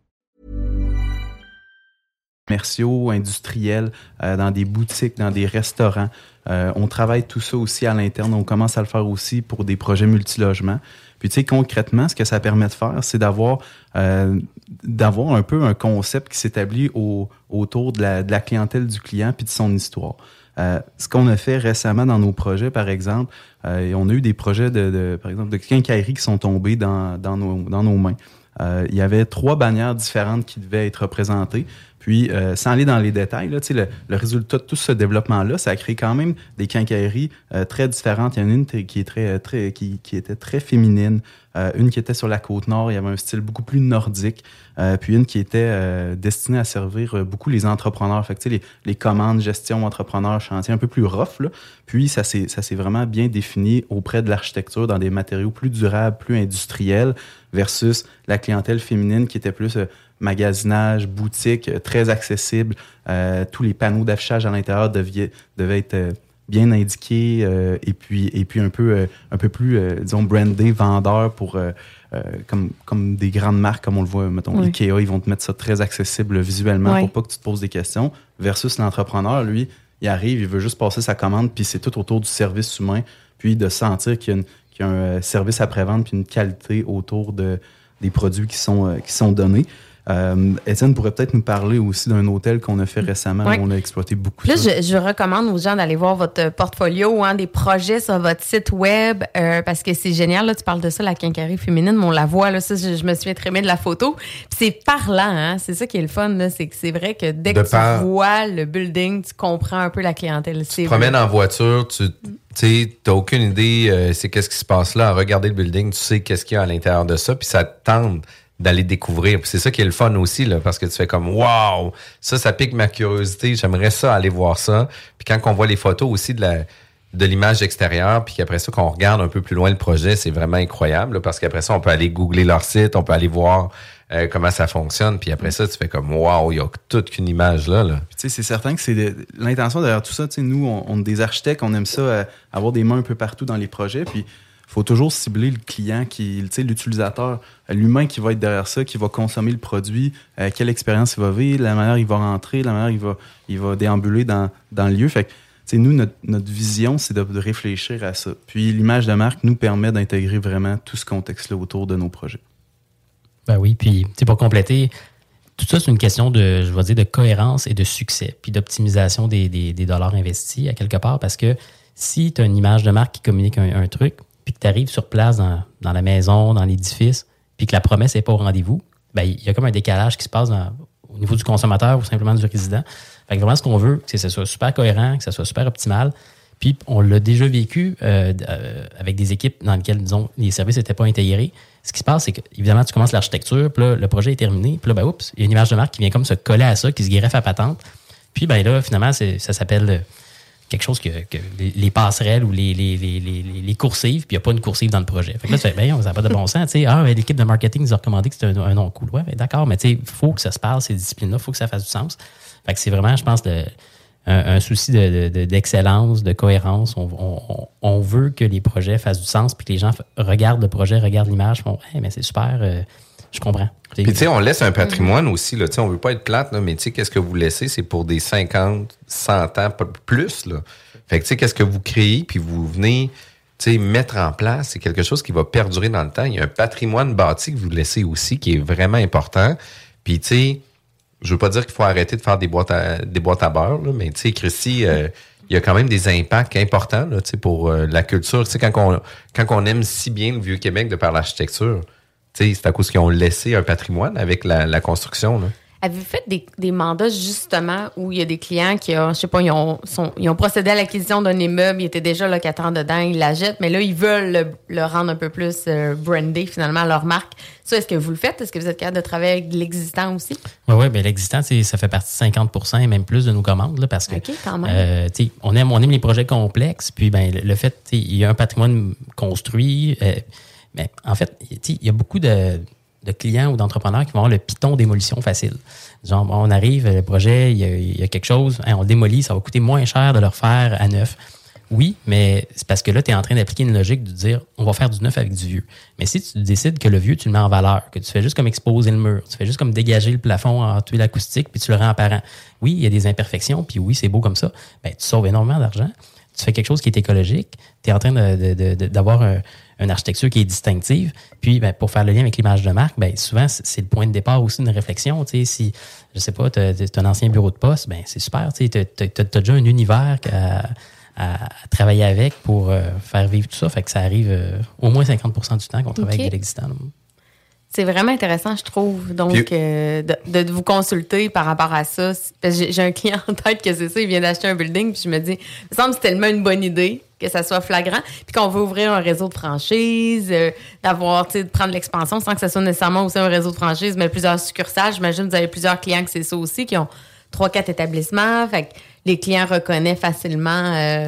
Commerciaux, industriels, euh, dans des boutiques, dans des restaurants. Euh, on travaille tout ça aussi à l'interne. On commence à le faire aussi pour des projets multilogements. Puis tu sais, concrètement, ce que ça permet de faire, c'est d'avoir euh, d'avoir un peu un concept qui s'établit au- autour de la, clientèle du client puis de son histoire. Ce qu'on a fait récemment dans nos projets, par exemple, on a eu des projets de, par exemple, de quincaillerie qui sont tombés dans, dans, nos, dans nos mains. Il y avait trois bannières différentes qui devaient être représentées. Puis, euh, sans aller dans les détails, là, le, le résultat de tout ce développement-là, ça a créé quand même des quincailleries euh, très différentes. Il y en a une qui, est très, très, qui, qui était très féminine, euh, une qui était sur la côte nord, il y avait un style beaucoup plus nordique, euh, puis une qui était euh, destinée à servir euh, beaucoup les entrepreneurs. Fait que, les, les commandes, gestion, entrepreneurs, chantier, un peu plus rough. Là. Puis, ça s'est vraiment bien défini auprès de l'architecture dans des matériaux plus durables, plus industriels, versus la clientèle féminine qui était plus euh, magasinage, boutique, euh, très accessible. Euh, tous les panneaux d'affichage à l'intérieur devaient, devaient être euh, bien indiqués euh, et puis et puis un peu euh, un peu plus euh, disons brandé vendeur pour comme comme des grandes marques comme on le voit mettons Oui. Ikea ils vont te mettre ça très accessible visuellement Oui. pour pas que tu te poses des questions versus l'entrepreneur lui il arrive il veut juste passer sa commande puis c'est tout autour du service humain puis de sentir qu'il y a une puis un service après-vente, puis une qualité autour de, des produits qui sont, qui sont donnés. Euh, Étienne pourrait peut-être nous parler aussi d'un hôtel qu'on a fait récemment Ouais. où on a exploité beaucoup Là, ça. je, je recommande aux gens d'aller voir votre portfolio, hein, des projets sur votre site web, euh, parce que c'est génial. Là, tu parles de ça, la quincaillerie féminine, mais on la voit. Là, ça, je, je me souviens très bien de la photo. Puis c'est parlant, hein, c'est ça qui est le fun. là, C'est que c'est vrai que dès De que par- tu vois le building, tu comprends un peu la clientèle. Tu te promènes en voiture, tu n'as aucune idée euh, c'est qu'est-ce qui se passe là. À regarder le building, tu sais qu'est-ce qu'il y a à l'intérieur de ça, puis ça te tente d'aller découvrir. C'est ça qui est le fun aussi, là, parce que tu fais comme Wow! Ça, pique ma curiosité. J'aimerais ça aller voir ça. Puis quand on voit les photos aussi de la de l'image extérieure, puis qu'après ça, qu'on regarde un peu plus loin le projet, c'est vraiment incroyable, là, parce qu'après ça, on peut aller googler leur site, on peut aller voir euh, comment ça fonctionne, puis après ça, tu fais comme, wow, il y a toute qu'une image là. là. Tu sais, c'est certain que c'est l'intention derrière tout ça. Nous, on, on est des architectes, on aime ça, euh, avoir des mains un peu partout dans les projets. Puis, faut toujours cibler le client, qui, l'utilisateur, euh, l'humain qui va être derrière ça, qui va consommer le produit, euh, quelle expérience il va vivre, la manière il va rentrer, la manière il va, il va déambuler dans, dans le lieu. Fait que, nous, notre, notre vision, c'est de, réfléchir à ça. Puis, l'image de marque nous permet d'intégrer vraiment tout ce contexte-là autour de nos projets. Ben oui, puis pour compléter, tout ça, c'est une question de, je dire, de cohérence et de succès, puis d'optimisation des, des- des dollars investis à quelque part, parce que si tu as une image de marque qui communique un, un truc, puis que tu arrives sur place dans, la maison, dans l'édifice, puis que la promesse n'est pas au rendez-vous, ben il y a comme un décalage qui se passe au niveau du consommateur ou simplement du résident. Fait que vraiment, ce qu'on veut, c'est que ce soit super cohérent, que ce soit super optimal. Puis on l'a déjà vécu euh, euh, avec des équipes dans lesquelles, disons, les services n'étaient pas intégrés. Ce qui se passe, c'est que, évidemment, tu commences l'architecture, puis là, le projet est terminé, puis là, ben, oups, il y a une image de marque qui vient comme se coller à ça, qui se greffe à patente. Puis, ben là, finalement, ça s'appelle quelque chose que, les, les passerelles ou les, les, les, coursives, puis il n'y a pas une coursive dans le projet. Fait que là, tu fais, ben, ça n'a pas de bon sens. Ah, ben, l'équipe de marketing nous a recommandé que c'était un, un nom cool. Ouais, ben, d'accord, mais il faut que ça se parle, ces disciplines-là, il faut que ça fasse du sens. Fait que c'est vraiment, je pense, un, souci de- de- d'excellence, de, cohérence. On, on- on veut que les projets fassent du sens, puis que les gens regardent le projet, regardent l'image, font, hey, mais c'est super, euh, je comprends. Puis tu sais, on laisse un patrimoine aussi, là. Tu sais, on veut pas être plate, mais tu sais, qu'est-ce que vous laissez, c'est pour des 50, 100 ans, plus, là. Fait que tu sais, qu'est-ce que vous créez, puis vous venez, tu sais, mettre en place, c'est quelque chose qui va perdurer dans le temps. Il y a un patrimoine bâti que vous laissez aussi, qui est vraiment important. Puis tu sais, je veux pas dire qu'il faut arrêter de faire des boîtes à, des boîtes à beurre, mais tu sais, Christy, euh, il y a quand même des impacts importants, là, pour euh, la culture. Tu sais, quand on, quand on aime si bien le Vieux-Québec de par l'architecture, c'est à cause qu'ils ont laissé un patrimoine avec la, la construction. Là. Avez-vous fait des, des mandats justement où il y a des clients qui, ont, je sais pas, ils ont, sont- ils ont procédé à l'acquisition d'un immeuble, ils étaient déjà locataires dedans, ils la jettent, mais là, ils veulent le, le rendre un peu plus euh, brandé finalement, leur marque. Ça, est-ce que vous le faites? Est-ce que vous êtes capable de travailler avec l'existant aussi? Oui, ouais, ben, l'existant, c'est- ça fait partie de 50% et même plus de nos commandes, là, parce que OK, quand même. euh, on, aime, on aime les projets complexes, puis ben, le, fait, il y a un patrimoine construit. euh, mais en fait, il y a beaucoup de, clients ou d'entrepreneurs qui vont avoir le piton démolition facile. Genre, on arrive, le projet, il y a, quelque chose, hein, on le démolit, ça va coûter moins cher de le refaire à neuf. Oui, mais c'est parce que là, tu es en train d'appliquer une logique de dire on va faire du neuf avec du vieux. Mais si tu décides que le vieux, tu le mets en valeur, que tu fais juste comme exposer le mur, tu fais juste comme dégager le plafond en tuer l'acoustique, puis tu le rends apparent. Oui, il y a des imperfections, puis oui, c'est beau comme ça. Ben, tu sauves énormément d'argent. Tu fais quelque chose qui est écologique. Tu es en train d'avoir un- une architecture qui est distinctive. Puis, ben, pour faire le lien avec l'image de marque, ben, souvent, c'est le point de départ aussi d'une réflexion. Tu sais, si, je sais pas, tu as, un ancien bureau de poste, ben, c'est super. Tu as, déjà un univers à, travailler avec pour euh, faire vivre tout ça. Fait que ça arrive euh, au moins 50 du temps qu'on travaille avec de l'existant. C'est vraiment intéressant, je trouve. Donc, euh, de, de vous consulter par rapport à ça. J'ai un client en tête que c'est ça, il vient d'acheter un building, puis je me dis, il me semble que c'est tellement une bonne idée que ça soit flagrant, puis qu'on veut ouvrir un réseau de franchise, euh, d'avoir, tu sais, de prendre l'expansion sans que ça soit nécessairement aussi un réseau de franchise, mais plusieurs succursales. J'imagine que vous avez plusieurs clients que c'est ça aussi, qui ont trois, quatre établissements. Fait que les clients reconnaissent facilement euh,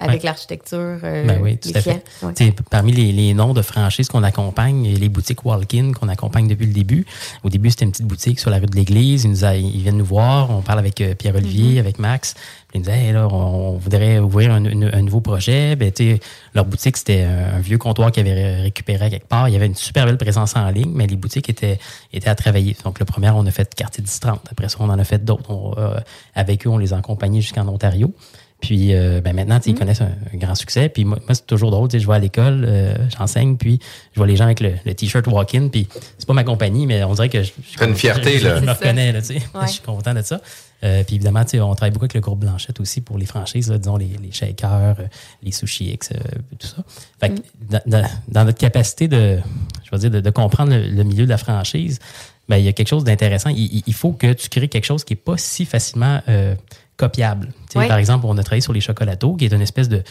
avec Ouais. l'architecture. euh, Ben oui, tout à fait. Ouais. Parmi les, les noms de franchises qu'on accompagne, les boutiques Walk-in qu'on accompagne depuis le début. Au début, c'était une petite boutique sur la rue de l'Église. Ils, nous a- ils viennent nous voir. On parle avec euh, Pierre-Olivier, avec Max. Puis ils nous disaient, Hey, là, on, on voudrait ouvrir un, un nouveau projet. Ben, leur boutique, c'était un, vieux comptoir qu'ils avaient ré- récupéré quelque part. Il y avait une super belle présence en ligne, mais les boutiques étaient, étaient à travailler. Donc, le premier, on a fait quartier 10-30. Après ça, on en a fait d'autres. Euh, avec eux, on les a accompagnés jusqu'en Ontario. Puis euh, ben maintenant, ils connaissent un, un grand succès. Puis moi, moi, c'est toujours drôle. tu sais, Je vais à l'école, euh, j'enseigne, puis je vois les gens avec le, le t-shirt walk-in. Puis c'est pas ma compagnie, mais on dirait que je, je- une fierté, je- là. Je, me reconnais, là, tu sais. Ouais. Je suis content de ça. Euh, puis évidemment, tu sais, on travaille beaucoup avec le groupe Blanchette aussi pour les franchises, là, disons les, les shakers, euh, les sushi X, euh, tout ça. Fait que dans, dans- dans notre capacité de, je vais dire, de, de comprendre le, le milieu de la franchise, ben, il y a quelque chose d'intéressant. Il, il- il faut que tu crées quelque chose qui n'est pas si facilement euh, copiable. Tu sais, Oui. Par exemple, on a travaillé sur les chocolatos, qui est une espèce de,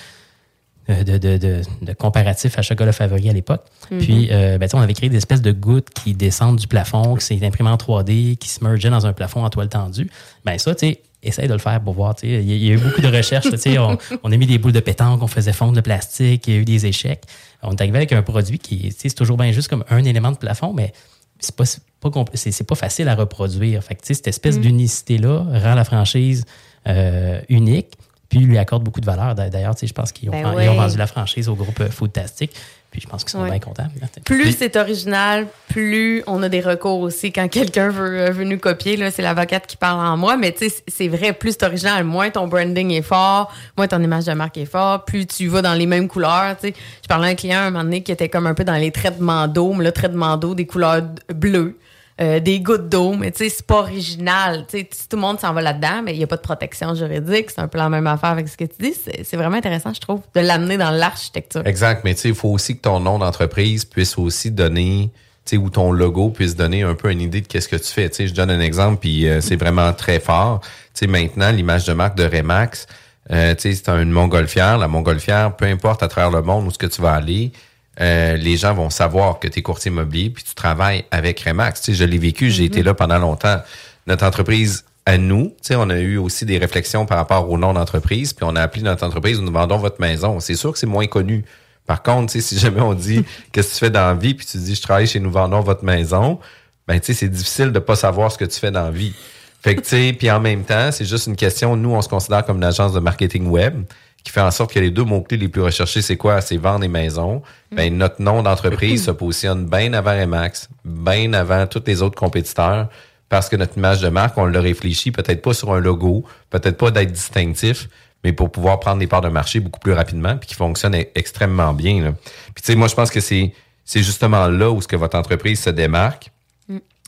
euh, de, de, de- de comparatif à chocolat favori à l'époque. Mhm. Puis, euh, ben, on avait créé des espèces de gouttes qui descendent du plafond, qui s'est imprimé en 3D, qui se mergeaient dans un plafond en toile tendue. Ben ça, tu sais, essaye de le faire pour voir. Il y, a- il y a eu beaucoup de recherches. on, on a mis des boules de pétanque, on faisait fondre le plastique, il y a eu des échecs. On est arrivé avec un produit qui, c'est toujours bien juste comme un élément de plafond, mais c'est pas, c'est pas, c'est, c'est pas facile à reproduire. Fait que, cette espèce Mm. d'unicité-là rend la franchise euh, unique, puis lui accorde beaucoup de valeur. D'a- D'ailleurs, tu sais, je pense qu'ils ont, Ben ils ont ouais. vendu la franchise au groupe euh, Foodtastic, puis je pense qu'ils sont Ouais. bien contents. Plus c'est original, plus on a des recours aussi quand quelqu'un veut, euh, veut nous copier. Là, c'est l'avocate qui parle en moi, mais tu sais, c'est vrai, plus c'est original, moins ton branding est fort, moins ton image de marque est fort, plus tu vas dans les mêmes couleurs. Tu sais, je parlais à un client un moment donné qui était comme un peu dans les traitements d'eau, mais là, traitement d'eau, des couleurs bleues. Euh, des gouttes d'eau, mais tu sais, c'est pas original. Tu sais, tout le monde s'en va là-dedans, mais il n'y a pas de protection juridique. C'est un peu la même affaire avec ce que tu dis. C'est vraiment intéressant, je trouve, de l'amener dans l'architecture. Exact, mais tu sais, il faut aussi que ton nom d'entreprise puisse aussi donner, ou ton logo puisse donner un peu une idée de qu'est-ce que tu fais. Tu sais, je donne un exemple, puis euh, c'est vraiment très fort. Tu sais, maintenant, l'image de marque de Remax, euh, tu sais, c'est une montgolfière. La montgolfière, peu importe à travers le monde où ce que tu vas aller, euh, les gens vont savoir que tu es courtier immobilier puis tu travailles avec Remax. Tu sais, je l'ai vécu, j'ai été là pendant longtemps. Notre entreprise à nous, tu sais, on a eu aussi des réflexions par rapport au nom d'entreprise, puis on a appelé notre entreprise Nous vendons votre maison. C'est sûr que c'est moins connu. Par contre, tu sais, si jamais on dit qu'est-ce que tu fais dans la vie, puis tu dis je travaille chez Nous vendons votre maison, ben tu sais, c'est difficile de pas savoir ce que tu fais dans la vie. Fait que tu sais, puis en même temps, c'est juste une question. Nous, on se considère comme une agence de marketing web qui fait en sorte que les deux mots-clés les plus recherchés, c'est quoi? C'est vendre et maison. Ben, notre nom d'entreprise se positionne bien avant Remax, bien avant tous les autres compétiteurs, parce que notre image de marque, on l'a réfléchi, peut-être pas sur un logo, peut-être pas d'être distinctif, mais pour pouvoir prendre des parts de marché beaucoup plus rapidement, puis qui fonctionne e- extrêmement bien. là. Puis tu sais, moi, je pense que c'est c'est justement là où ce que votre entreprise se démarque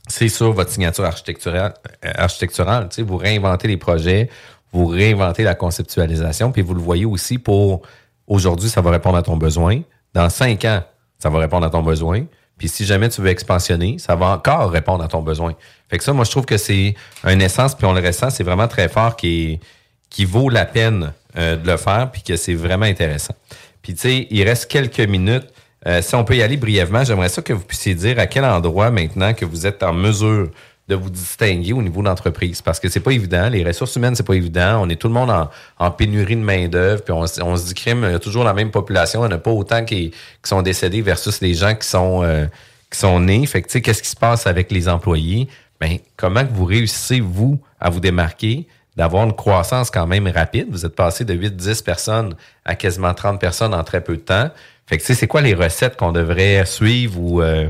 c'est sur votre signature architecturale. euh, architecturale tu sais, vous réinventez les projets, vous réinventez la conceptualisation, puis vous le voyez aussi pour aujourd'hui, ça va répondre à ton besoin. Dans cinq ans, ça va répondre à ton besoin. Puis si jamais tu veux expansionner, ça va encore répondre à ton besoin. Fait que ça, moi, je trouve que c'est un essence, puis on le ressent, c'est vraiment très fort qui, qui vaut la peine euh, de le faire, puis que c'est vraiment intéressant. Puis tu sais, il reste quelques minutes. Euh, si on peut y aller brièvement, j'aimerais ça que vous puissiez dire à quel endroit maintenant que vous êtes en mesure de vous distinguer au niveau d'entreprise. Parce que c'est pas évident. Les ressources humaines, c'est pas évident. On est tout le monde en, en pénurie de main-d'œuvre. Puis on, on se dit crime, il y a toujours la même population. Il n'y en a pas autant qui, qui sont décédés versus les gens qui sont, euh, qui sont nés. Fait que tu sais, qu'est-ce qui se passe avec les employés? Ben, comment que vous réussissez, vous, à vous démarquer, d'avoir une croissance quand même rapide? Vous êtes passé de 8-10 personnes à quasiment 30 personnes en très peu de temps. Fait que tu sais, c'est quoi les recettes qu'on devrait suivre ou euh,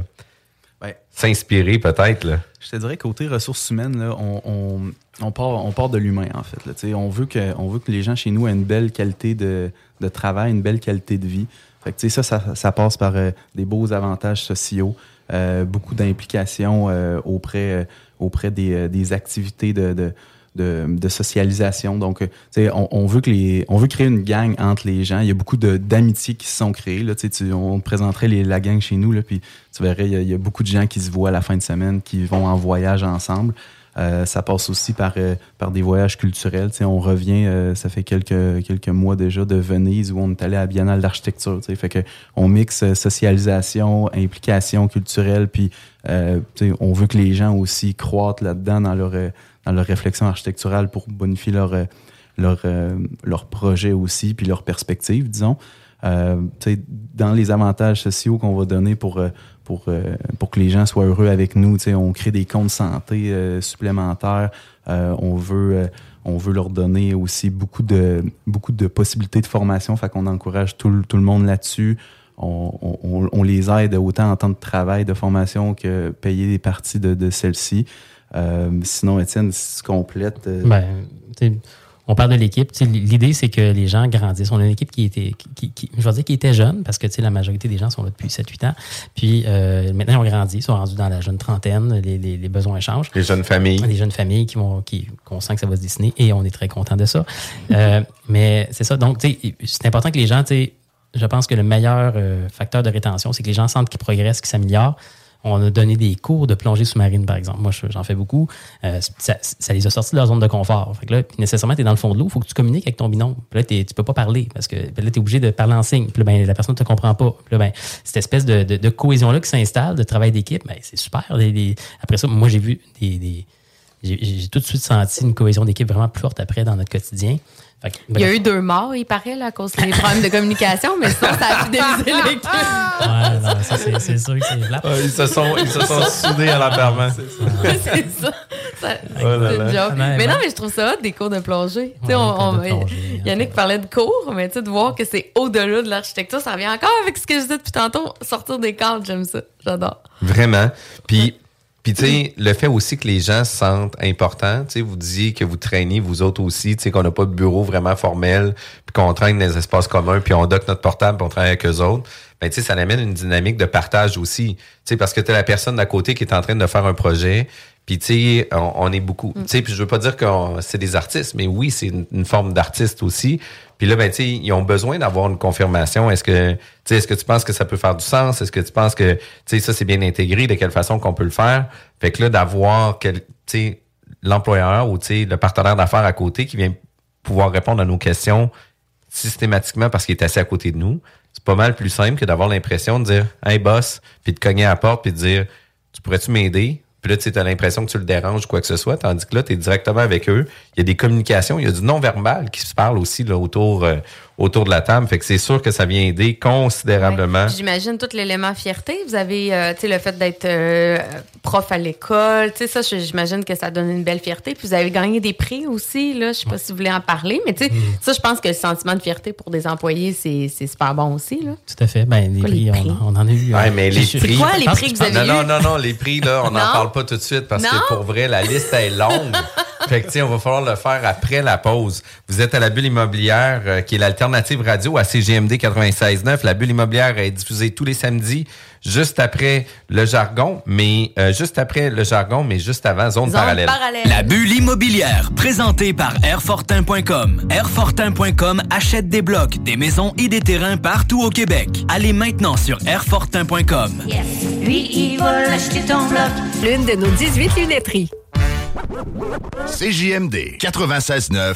s'inspirer peut-être? Je te dirais côté ressources humaines, là, on, on, on part, on part de l'humain, en fait. Là. On, veut que, on veut que les gens chez nous aient une belle qualité de, de travail, une belle qualité de vie. Fait que, ça, ça, ça passe par euh, des beaux avantages sociaux, euh, beaucoup d'implications euh, auprès, auprès des, des activités de, de, socialisation. Donc, euh, on, veut on veut créer une gang entre les gens. Il y a beaucoup d'amitiés qui se sont créées. Là, Tu on te présenterait la gang chez nous, là, puis tu verrais, il y, a, beaucoup de gens qui se voient à la fin de semaine, qui vont en voyage ensemble. Euh, ça passe aussi par, euh, des voyages culturels. On revient, ça fait quelques, quelques mois déjà de Venise où on est allé à Biennale d'architecture. on mixe socialisation, implication culturelle, puis on veut que les gens aussi croîtent là-dedans dans leur, dans leur réflexion architecturale pour bonifier leur, euh, leur, euh, leur projet aussi, puis leur perspective, disons. Euh, dans les avantages sociaux qu'on va donner pour, euh, pour, pour que les gens soient heureux avec nous, on crée des comptes santé supplémentaires. Euh, on, veut, on veut leur donner aussi beaucoup de, beaucoup de possibilités de formation. Fait qu'on encourage tout, tout le monde là-dessus. On, on- on les aide autant en temps de travail, de formation que payer des parties de, de celle-ci. Euh, sinon, Étienne, si tu complètes. euh, Ben, tu sais, on parle de l'équipe. Tu sais, L'idée, c'est que les gens grandissent. On a une équipe qui était, qui, qui- je vais dire qui était jeune, parce que tu sais, la majorité des gens sont là depuis 7-8 ans. Puis euh, maintenant, ils ont grandi, ils sont rendus dans la jeune trentaine, les, les- les besoins changent. Les jeunes familles. Les jeunes familles qui vont, qui, qu'on sent que ça va se dessiner et on est très content de ça. Euh, mais c'est ça. Donc, tu sais, c'est important que les gens, tu sais, je pense que le meilleur euh, facteur de rétention, c'est que les gens sentent qu'ils progressent, qu'ils s'améliorent. On a donné des cours de plongée sous-marine, par exemple. Moi, je- j'en fais beaucoup. Euh, ça, les a sortis de leur zone de confort. Fait que là, nécessairement, tu es dans le fond de l'eau, il faut que tu communiques avec ton binôme. Puis là, tu peux pas parler parce que là, tu es obligé de parler en signe. Puis là, ben, la personne ne te comprend pas. Puis là, ben, cette espèce de, cohésion-là qui s'installe, de travail d'équipe, ben, c'est super. Après ça, moi, j'ai vu des. j'ai tout de suite senti une cohésion d'équipe vraiment plus forte après dans notre quotidien. Que, Il y a eu deux morts, il paraît, là, à cause des problèmes de communication, mais sinon, ça a fidélisé l'équipe. Ouais, non, ça, c'est sûr que c'est plate. Ils se sont, ils se sont soudés à l'enterrement. c'est ça. Ça- Oh là c'est une là. joke. Ouais, mais non, ouais. mais je trouve ça hot, des cours de plongée. Tu sais, Ouais, on- de on- plongée, Yannick parlait de cours, mais tu sais, de voir que c'est au-delà de l'architecture, ça revient encore avec ce que je disais depuis tantôt, sortir des cadres, j'aime ça. J'adore. Vraiment. Puis, puis tu sais, le fait aussi que les gens se sentent importants, tu sais, vous disiez que vous traînez, vous autres aussi, tu sais, qu'on n'a pas de bureau vraiment formel, puis qu'on traîne dans les espaces communs, puis on dock notre portable, puis on travaille avec eux autres. Ben, tu sais, ça amène une dynamique de partage aussi. Tu sais, parce que tu as la personne d'à côté qui est en train de faire un projet, puis tu sais, on, on est beaucoup. Tu sais, puis je veux pas dire que c'est des artistes, mais oui, c'est une, une forme d'artiste aussi. Puis là, ben, ils ont besoin d'avoir une confirmation. Est-ce que, est-ce que tu penses que ça peut faire du sens? Est-ce que tu penses que, ça, c'est bien intégré? De quelle façon qu'on peut le faire? Fait que là, d'avoir, l'employeur ou, le partenaire d'affaires à côté qui vient pouvoir répondre à nos questions systématiquement parce qu'il est assis à côté de nous, c'est pas mal plus simple que d'avoir l'impression de dire, hey, boss, puis de cogner à la porte puis de dire, tu pourrais-tu m'aider? Puis là, tu as l'impression que tu le déranges ou quoi que ce soit, tandis que là, tu es directement avec eux. Il y a des communications, il y a du non-verbal qui se parle aussi là, autour, euh, autour de la table. Fait que c'est sûr que ça vient aider considérablement. J'imagine tout l'élément fierté. Vous avez, euh, tu sais, le fait d'être euh, prof à l'école. Tu sais, ça, j'imagine que ça donne une belle fierté. Puis vous avez gagné des prix aussi, là. Je sais pas si vous voulez en parler, mais tu sais, ça, je pense que le sentiment de fierté pour des employés, c'est c'est super bon aussi, là. Tout à fait. Ben, les Quoi, prix, les on- prix? On, en a eu. Ouais, mais les prix. C'est quoi les prix que vous avez Non, eu? non, non, non, les prix, là, on n'en parle pas tout de suite parce Non? que pour vrai, la liste est longue. fait que, tu sais, on va falloir le faire après la pause. Vous êtes à la bulle immobilière, euh, qui est l'alternative radio à CGMD 96.9. La bulle immobilière est diffusée tous les samedis, juste après le jargon, mais euh, juste après le jargon, mais juste avant zone, Zone parallèle. parallèle. La bulle immobilière, présentée par Airfortin.com. Airfortin.com achète des blocs, des maisons et des terrains partout au Québec. Allez maintenant sur Airfortin.com. Yes. Lui, il va l'acheter ton bloc. L'une de nos 18 lunetteries. CJMD 96.9.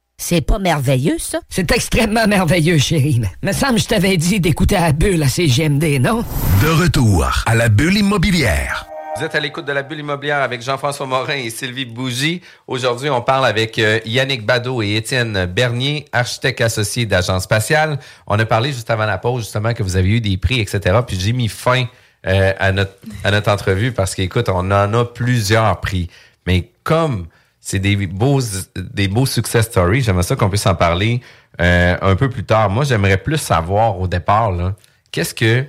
C'est pas merveilleux, ça? C'est extrêmement merveilleux, chérie. Me semble que je t'avais dit d'écouter à la bulle à CGMD, non? De retour à la bulle immobilière. Vous êtes à l'écoute de la bulle immobilière avec Jean-François Morin et Sylvie Bougie. Aujourd'hui, on parle avec euh, Yannick Badeau et Étienne Bernier, architectes associés d'Agence Spatiale. On a parlé juste avant la pause, justement, que vous avez eu des prix, etc. Puis j'ai mis fin euh, à, notre, à notre entrevue parce qu'écoute, on en a plusieurs prix. Mais comme c'est des beaux, des beaux success stories, j'aimerais ça qu'on puisse en parler euh, un peu plus tard. Moi, j'aimerais plus savoir au départ, qu'est-ce que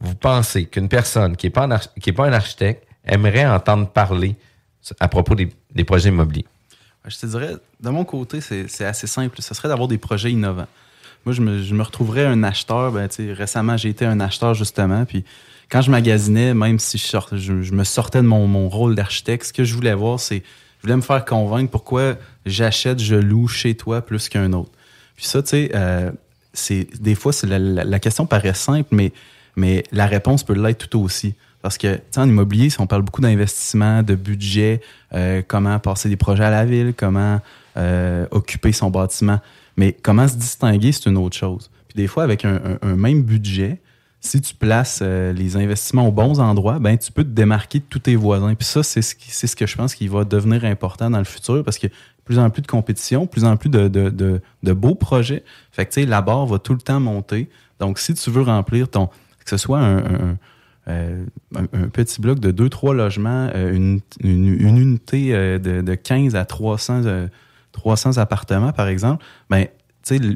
vous pensez qu'une personne qui n'est pas, un architecte aimerait entendre parler à propos des, projets immobiliers? Je te dirais, de mon côté, c'est assez simple. Ce serait d'avoir des projets innovants. Moi, je me, retrouverais un acheteur. Ben, récemment, j'ai été un acheteur, justement. Puis quand je magasinais, même si je, je, me sortais de mon, mon rôle d'architecte, ce que je voulais voir, c'est voulais me faire convaincre pourquoi j'achète, je loue chez toi plus qu'un autre. Puis ça, tu sais, euh, des fois, la, question paraît simple, mais, mais la réponse peut l'être tout aussi. Parce que, tu sais, en immobilier, si on parle beaucoup d'investissement, de budget, euh, comment passer des projets à la ville, comment euh, occuper son bâtiment. Mais comment se distinguer, c'est une autre chose. Puis des fois, avec un même budget, si tu places euh, les investissements aux bons endroits, ben tu peux te démarquer de tous tes voisins. Puis ça, c'est ce, que je pense qui va devenir important dans le futur parce que plus en plus de compétition, plus en plus de, beaux projets. Fait que, la barre va tout le temps monter. Donc, si tu veux remplir ton, que ce soit un, euh, petit bloc de 2-3 logements, euh, une, unité de, de 15 à 300, euh, 300 appartements, par exemple, ben,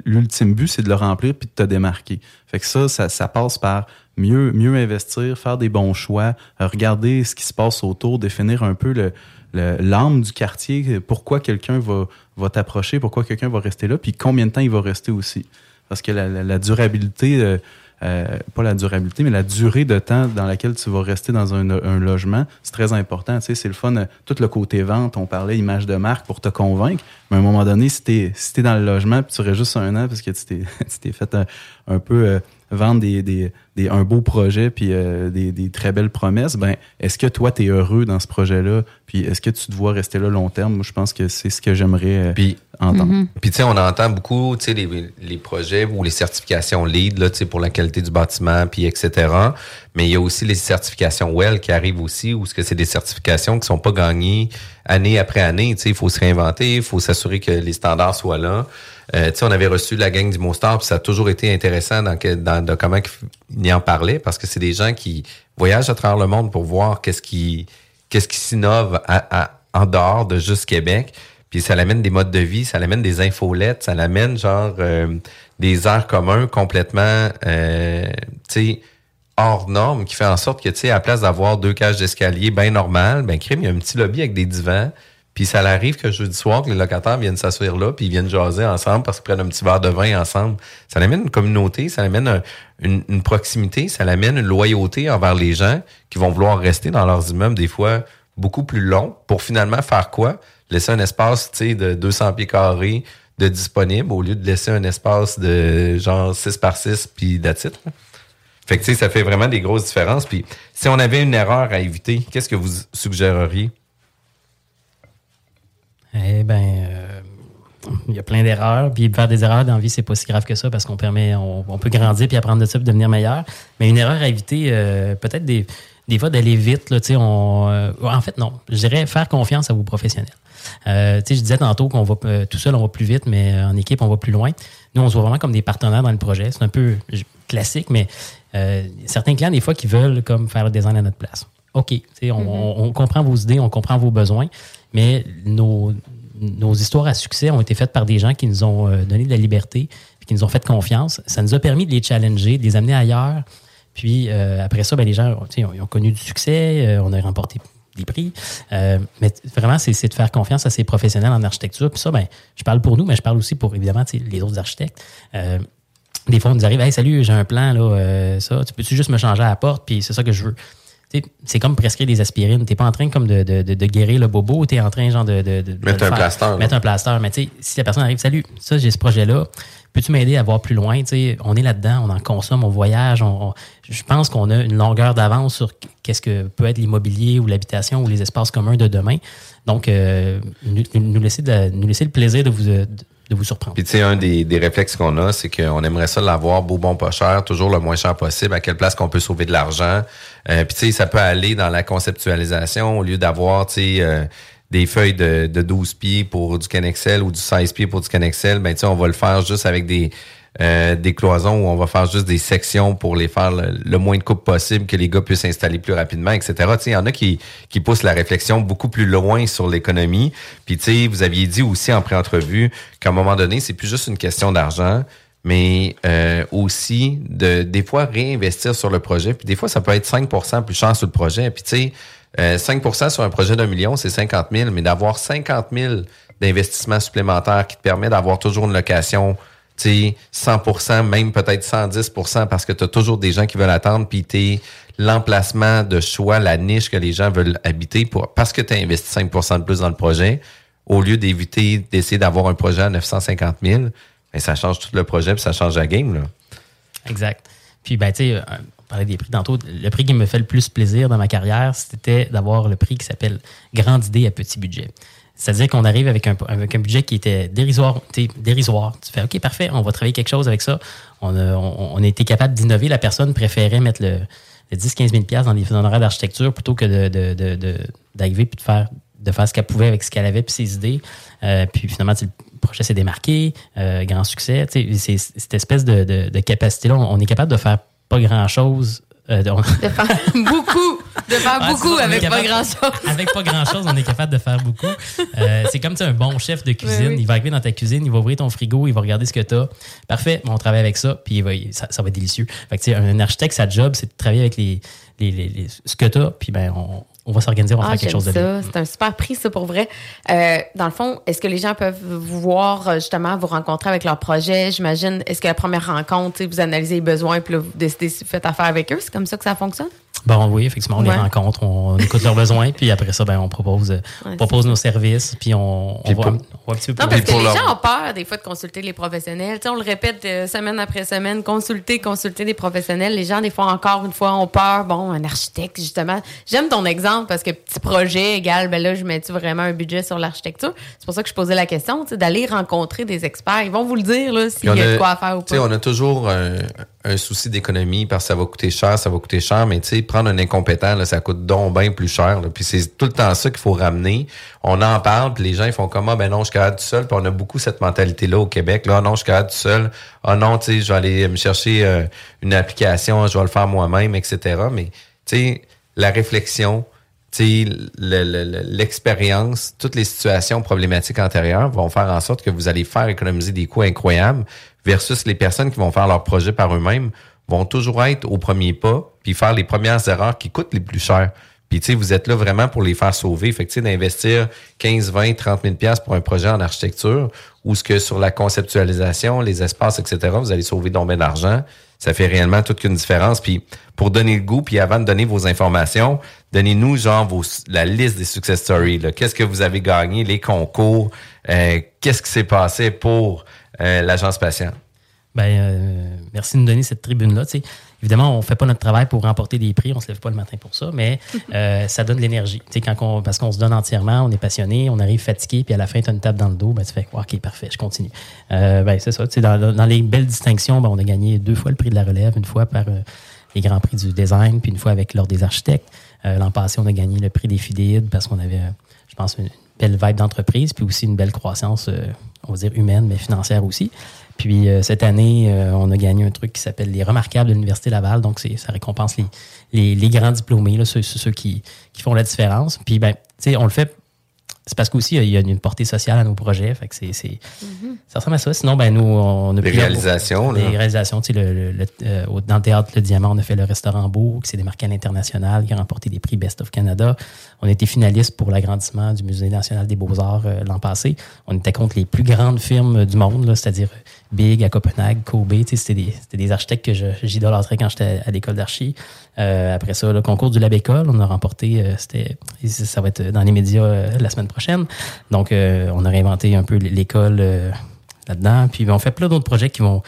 l'ultime but, c'est de le remplir puis de te démarquer. Fait que ça, ça, passe par mieux, mieux investir, faire des bons choix, euh, regarder ce qui se passe autour, définir un peu le, l'âme du quartier, pourquoi quelqu'un va, va t'approcher, pourquoi quelqu'un va rester là, puis combien de temps il va rester aussi. Parce que la, la- la durabilité, euh, euh, pas la durabilité, mais la durée de temps dans laquelle tu vas rester dans un, logement, c'est très important. Tu sais, c'est le fun. euh, Tout le côté vente, on parlait image de marque pour te convaincre. Mais à un moment donné, si t'es si dans le logement puis tu restes juste un an parce que tu t'es tu t'es fait un, un peu euh, vendre des, des, des- un beau projet puis euh, des, des très belles promesses, ben est-ce que toi, tu es heureux dans ce projet-là? Puis est-ce que tu te vois rester là long terme? Moi, je pense que c'est ce que j'aimerais euh, entendre. Puis, tu sais, on entend beaucoup, tu sais, les, les projets ou les certifications LEED, là, tu sais, pour la qualité du bâtiment, puis etc. Mais il y a aussi les certifications WELL qui arrivent aussi, où ce que c'est des certifications qui sont pas gagnées année après année. Tu sais, il faut se réinventer, il faut s'assurer que les standards soient là. Euh, on avait reçu la gang du Monstar, puis ça a toujours été intéressant dans, dans, comment il y en parlait, parce que c'est des gens qui voyagent à travers le monde pour voir qu'est-ce qui qu'est-ce s'innove en dehors de juste Québec. Puis ça l'amène des modes de vie, ça l'amène des infolettes, ça l'amène genre euh, des airs communs complètement, euh, hors normes, qui fait en sorte que, tu à la place d'avoir deux cages d'escalier bien normales, ben crime, il y a un petit lobby avec des divans. Puis ça arrive que jeudi soir, que les locataires viennent s'asseoir là, puis ils viennent jaser ensemble parce qu'ils prennent un petit verre de vin ensemble. Ça l'amène une communauté, ça l'amène un- une, proximité, ça l'amène une loyauté envers les gens qui vont vouloir rester dans leurs immeubles des fois beaucoup plus longs pour finalement faire quoi? Laisser un espace, de 200 pieds carrés de disponible au lieu de laisser un espace de genre 6 par 6 puis d'attitude. Fait que, tu sais, ça fait vraiment des grosses différences. Puis, si on avait une erreur à éviter, qu'est-ce que vous suggéreriez? Eh ben, euh, il y a plein d'erreurs. Puis faire des erreurs dans la vie, c'est pas si grave que ça parce qu'on permet, on, on peut grandir puis apprendre de ça puis devenir meilleur. Mais une erreur à éviter, euh, peut-être des, des fois d'aller vite. Là, tu sais, on, euh, en fait, non. Je dirais faire confiance à vos professionnels. Euh, tu sais, je disais tantôt qu'on va euh, tout seul, on va plus vite, mais euh, en équipe, on va plus loin. Nous, on se voit vraiment comme des partenaires dans le projet. C'est un peu classique, mais euh, certains clients, des fois, qui veulent comme faire le design à notre place. OK, tu sais, on, on- on comprend vos idées, on comprend vos besoins, mais nos, histoires à succès ont été faites par des gens qui nous ont euh, donné de la liberté, qui nous ont fait confiance. Ça nous a permis de les challenger, de les amener ailleurs. Puis euh, après ça, ben, les gens ont, ont connu du succès, euh, on a remporté des prix. Mais vraiment, c'est de faire confiance à ces professionnels en architecture. Puis ça, ben, je parle pour nous, mais je parle aussi pour évidemment les autres architectes. Des fois, on nous arrive, hey, salut, j'ai un plan, là, ça, tu peux-tu juste me changer à la porte, puis c'est ça que je veux. C'est comme prescrire des aspirines. T'es pas en train comme de, de, de, de guérir le bobo, t'es en train genre de, Mettre un plaster. Mettre un plaster. Mais tu sais, si la personne arrive, salut, ça, j'ai ce projet-là, peux-tu m'aider à voir plus loin? On est là-dedans, on en consomme, on voyage. On, on- je pense qu'on a une longueur d'avance sur qu'est-ce que peut être l'immobilier ou l'habitation ou les espaces communs de demain. Donc, euh, nous, nous laisser nous laisser le plaisir de vous, de. Puis, tu sais, un des, des réflexes qu'on a, c'est qu'on aimerait ça l'avoir beau, bon, pas cher, toujours le moins cher possible, à quelle place qu'on peut sauver de l'argent. Euh, puis, tu sais, ça peut aller dans la conceptualisation au lieu d'avoir, tu sais, euh, des feuilles de, de 12 pieds pour du Canexel ou du 16 pieds pour du Canexel. Ben, tu sais, on va le faire juste avec des, euh, des cloisons où on va faire juste des sections pour les faire le, moins de coupes possible, que les gars puissent s'installer plus rapidement, etc. Il y en a qui, qui poussent la réflexion beaucoup plus loin sur l'économie. Puis, vous aviez dit aussi en pré-entrevue qu'à un moment donné, c'est plus juste une question d'argent, mais euh, aussi de des fois réinvestir sur le projet. Puis des fois, ça peut être 5% plus cher sur le projet. Puis, tu sais, euh, 5% sur un projet d'un million, c'est 50 000, mais d'avoir 50 000 d'investissement supplémentaire qui te permet d'avoir toujours une location 100% même peut-être 110% parce que tu as toujours des gens qui veulent attendre, puis tu l'emplacement de choix, la niche que les gens veulent habiter parce que tu as investi 5% de plus dans le projet, au lieu d'éviter d'essayer d'avoir un projet à 950 000, ben, ça change tout le projet, puis ça change la game. Là. Exact. Puis, ben, tu sais, euh, on parlait des prix tantôt. Le prix qui me fait le plus plaisir dans ma carrière, c'était d'avoir le prix qui s'appelle Grande idée à petit budget. C'est-à-dire qu'on arrive avec un, avec un budget qui était dérisoire. dérisoire. Tu fais, OK, parfait, on va travailler quelque chose avec ça. On a, on, été capable d'innover. La personne préférait mettre le, le 10-15 000 dans les honoraires d'architecture plutôt que de, de, de, de- d'arriver puis de faire de faire ce qu'elle pouvait avec ce qu'elle avait puis ses idées. Euh, puis finalement, le projet s'est démarqué, euh, grand succès. Tu cette espèce de, capacité-là, on est capable de faire pas grand-chose. Euh, de- De faire beaucoup. De faire beaucoup ça, avec pas grand-chose. Avec pas grand-chose, on est capable de faire beaucoup. Euh, c'est comme tu un bon chef de cuisine. Oui, oui. Il va arriver dans ta cuisine, il va ouvrir ton frigo, il va regarder ce que tu as. Parfait, on travaille avec ça, puis il va- ça, ça va être délicieux. Fait que, tu sais, un architecte, sa job, c'est de travailler avec les, les- les- les- ce que tu as, puis ben, on, on va s'organiser, on va Ah, faire quelque chose de bien. ça. C'est un super prix, ça, pour vrai. Euh, dans le fond, est-ce que les gens peuvent vous voir, euh, justement, vous rencontrer avec leur projet? J'imagine, est-ce que la première rencontre, vous analysez les besoins, puis là, vous décidez si vous faites affaire avec eux? C'est comme ça que ça fonctionne? Bon, oui, effectivement, on Ouais. les rencontre, on, écoute leurs besoins, puis après ça, ben, on propose, euh, on propose nos services, puis on, on, Puis va un petit peu Non, plus parce que les leur- gens ont peur, des fois, de consulter les professionnels. Tu sais, on le répète euh, semaine après semaine, consulter, consulter des professionnels. Les gens, des fois, encore une fois, ont peur. Bon, un architecte, justement. J'aime ton exemple parce que petit projet égal, ben là, je mets-tu vraiment un budget sur l'architecture? C'est pour ça que je posais la question, tu sais, d'aller rencontrer des experts. Ils vont vous le dire, là, s'il y a de quoi à faire ou Tu sais, pas. on a toujours un souci d'économie parce que ça va coûter cher, ça va coûter cher, mais tu sais, prendre un incompétent, là, ça coûte donc bien plus cher. là. Puis c'est tout le temps ça qu'il faut ramener. On en parle, puis les gens ils font comme ah ben non, je suis tout seul. Puis on a beaucoup cette mentalité-là au Québec. Là, Ah non, je suis tout seul. Ah non, tu sais, je vais aller me chercher euh, une application, je vais le faire moi-même, etc. Mais tu sais, la réflexion, l'expérience, toutes les situations problématiques antérieures vont faire en sorte que vous allez faire économiser des coûts incroyables versus les personnes qui vont faire leur projet par eux-mêmes vont toujours être au premier pas puis faire les premières erreurs qui coûtent les plus cher. Puis, tu sais, vous êtes là vraiment pour les faire sauver. Fait que, d'investir 15, 20, 30 000 piastres pour un projet en architecture ou ce que sur la conceptualisation, les espaces, etc., vous allez sauver donc bien d'argent. Ça fait réellement toute une différence. Puis, pour donner le goût, puis avant de donner vos informations, donnez-nous, genre, vos, la liste des success stories. Qu'est-ce que vous avez gagné, les concours, euh, qu'est-ce qui s'est passé pour euh, l'agence spatiale? Ben, euh, merci de nous donner cette tribune-là. Évidemment, on fait pas notre travail pour remporter des prix, on se lève pas le matin pour ça, mais euh, ça donne de l'énergie. Tu sais, Quand on, parce qu'on se donne entièrement, on est passionné, on arrive fatigué, puis à la fin, tu as une tape dans le dos, ben, tu fais OK, parfait, je continue. Euh, ben, c'est ça. tu sais, Dans, dans les belles distinctions, ben, on a gagné deux fois le prix de la relève, une fois par euh, les grands prix du design, puis une fois avec l'Ordre des architectes. Euh, L'an passé, on a gagné le prix des FIDID parce qu'on avait, euh, je pense, une belle vibe d'entreprise, puis aussi une belle croissance, euh, on va dire humaine, mais financière aussi. Puis euh, cette année, euh, on a gagné un truc qui s'appelle les Remarquables de l'Université Laval. Donc, c'est, ça récompense les, les, les grands diplômés, là, ceux, ceux qui, qui font la différence. Puis, ben, tu sais, on le fait. C'est parce qu'aussi, il y a une portée sociale à nos projets. Fait que c'est, c'est- ça ressemble à ça. Sinon, ben, nous, on a Des réalisations, Des là. réalisations. Tu sais, le, le- le- euh, dans le théâtre Le Diamant, on a fait le restaurant Beau, qui s'est démarqué à l'international, qui a remporté des prix Best of Canada. On a été finaliste pour l'agrandissement du Musée national des beaux-arts euh, l'an passé. On était contre les plus grandes firmes du monde, là, c'est-à-dire Big à Copenhague, Kobe. Tu sais, C'était des, c'était des architectes que j'idolâtrais quand j'étais à l'école d'archi. Euh, après ça, le concours du Lab École, on a remporté, euh, c'était, ça va être dans les médias euh, la semaine prochaine. Donc, euh, on a réinventé un peu l'école euh, là-dedans. Puis, on fait plein d'autres projets qui vont,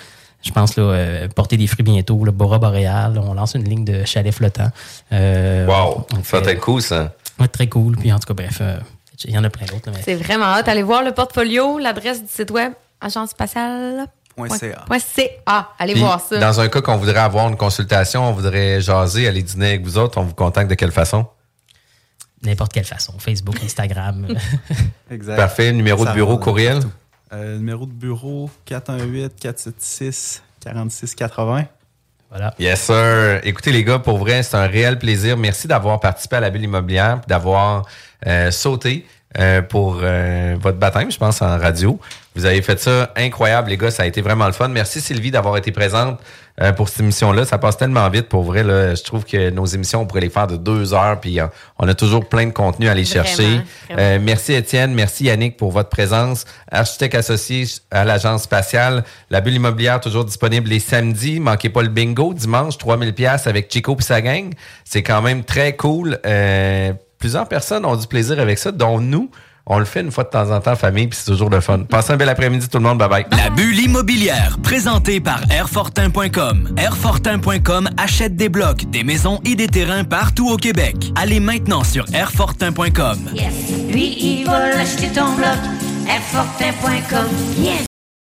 je pense, là, euh, porter des fruits bientôt. Le Bora Boréal, on lance une ligne de chalets flottants. Euh, Wow, ça être cool, ça. Ouais, très cool. Puis, en tout cas, bref, euh, il y en a plein d'autres. mais- C'est vraiment hâte. Allez voir le portfolio, l'adresse du site web, agence spatiale? Point CA. Allez Puis, voir ça. Dans un cas qu'on voudrait avoir une consultation, on voudrait jaser, aller dîner avec vous autres, on vous contacte de quelle façon? N'importe quelle façon. Facebook, Instagram. Exact. Parfait. Numéro de bureau, courriel? Euh, numéro de bureau 418-476-4680. Voilà. Yes, sir. Écoutez, les gars, pour vrai, c'est un réel plaisir. Merci d'avoir participé à la bulle immobilière, d'avoir euh, sauté euh, pour euh, votre baptême, je pense, en radio. Vous avez fait ça incroyable, les gars. Ça a été vraiment le fun. Merci, Sylvie, d'avoir été présente euh, pour cette émission-là. Ça passe tellement vite, pour vrai. Là. Je trouve que nos émissions, on pourrait les faire de deux heures, puis euh, on a toujours plein de contenu à aller Vraiment, chercher. vraiment. Euh, merci, Étienne. Merci, Yannick, pour votre présence. Architecte associé à l'agence spatiale. La bulle immobilière, toujours disponible les samedis. Manquez pas le bingo. Dimanche, 3000 pièces avec Chico et sa gang. C'est quand même très cool. Plusieurs personnes ont du plaisir avec ça, dont nous. On le fait une fois de temps en temps en famille, puis c'est toujours le fun. Passez un bel après-midi, tout le monde. Bye bye. La bulle immobilière, présentée par Airfortin.com. Airfortin.com achète des blocs, des maisons et des terrains partout au Québec. Allez maintenant sur Airfortin.com. Lui, il va l'acheter ton bloc. Airfortin.com. Yes!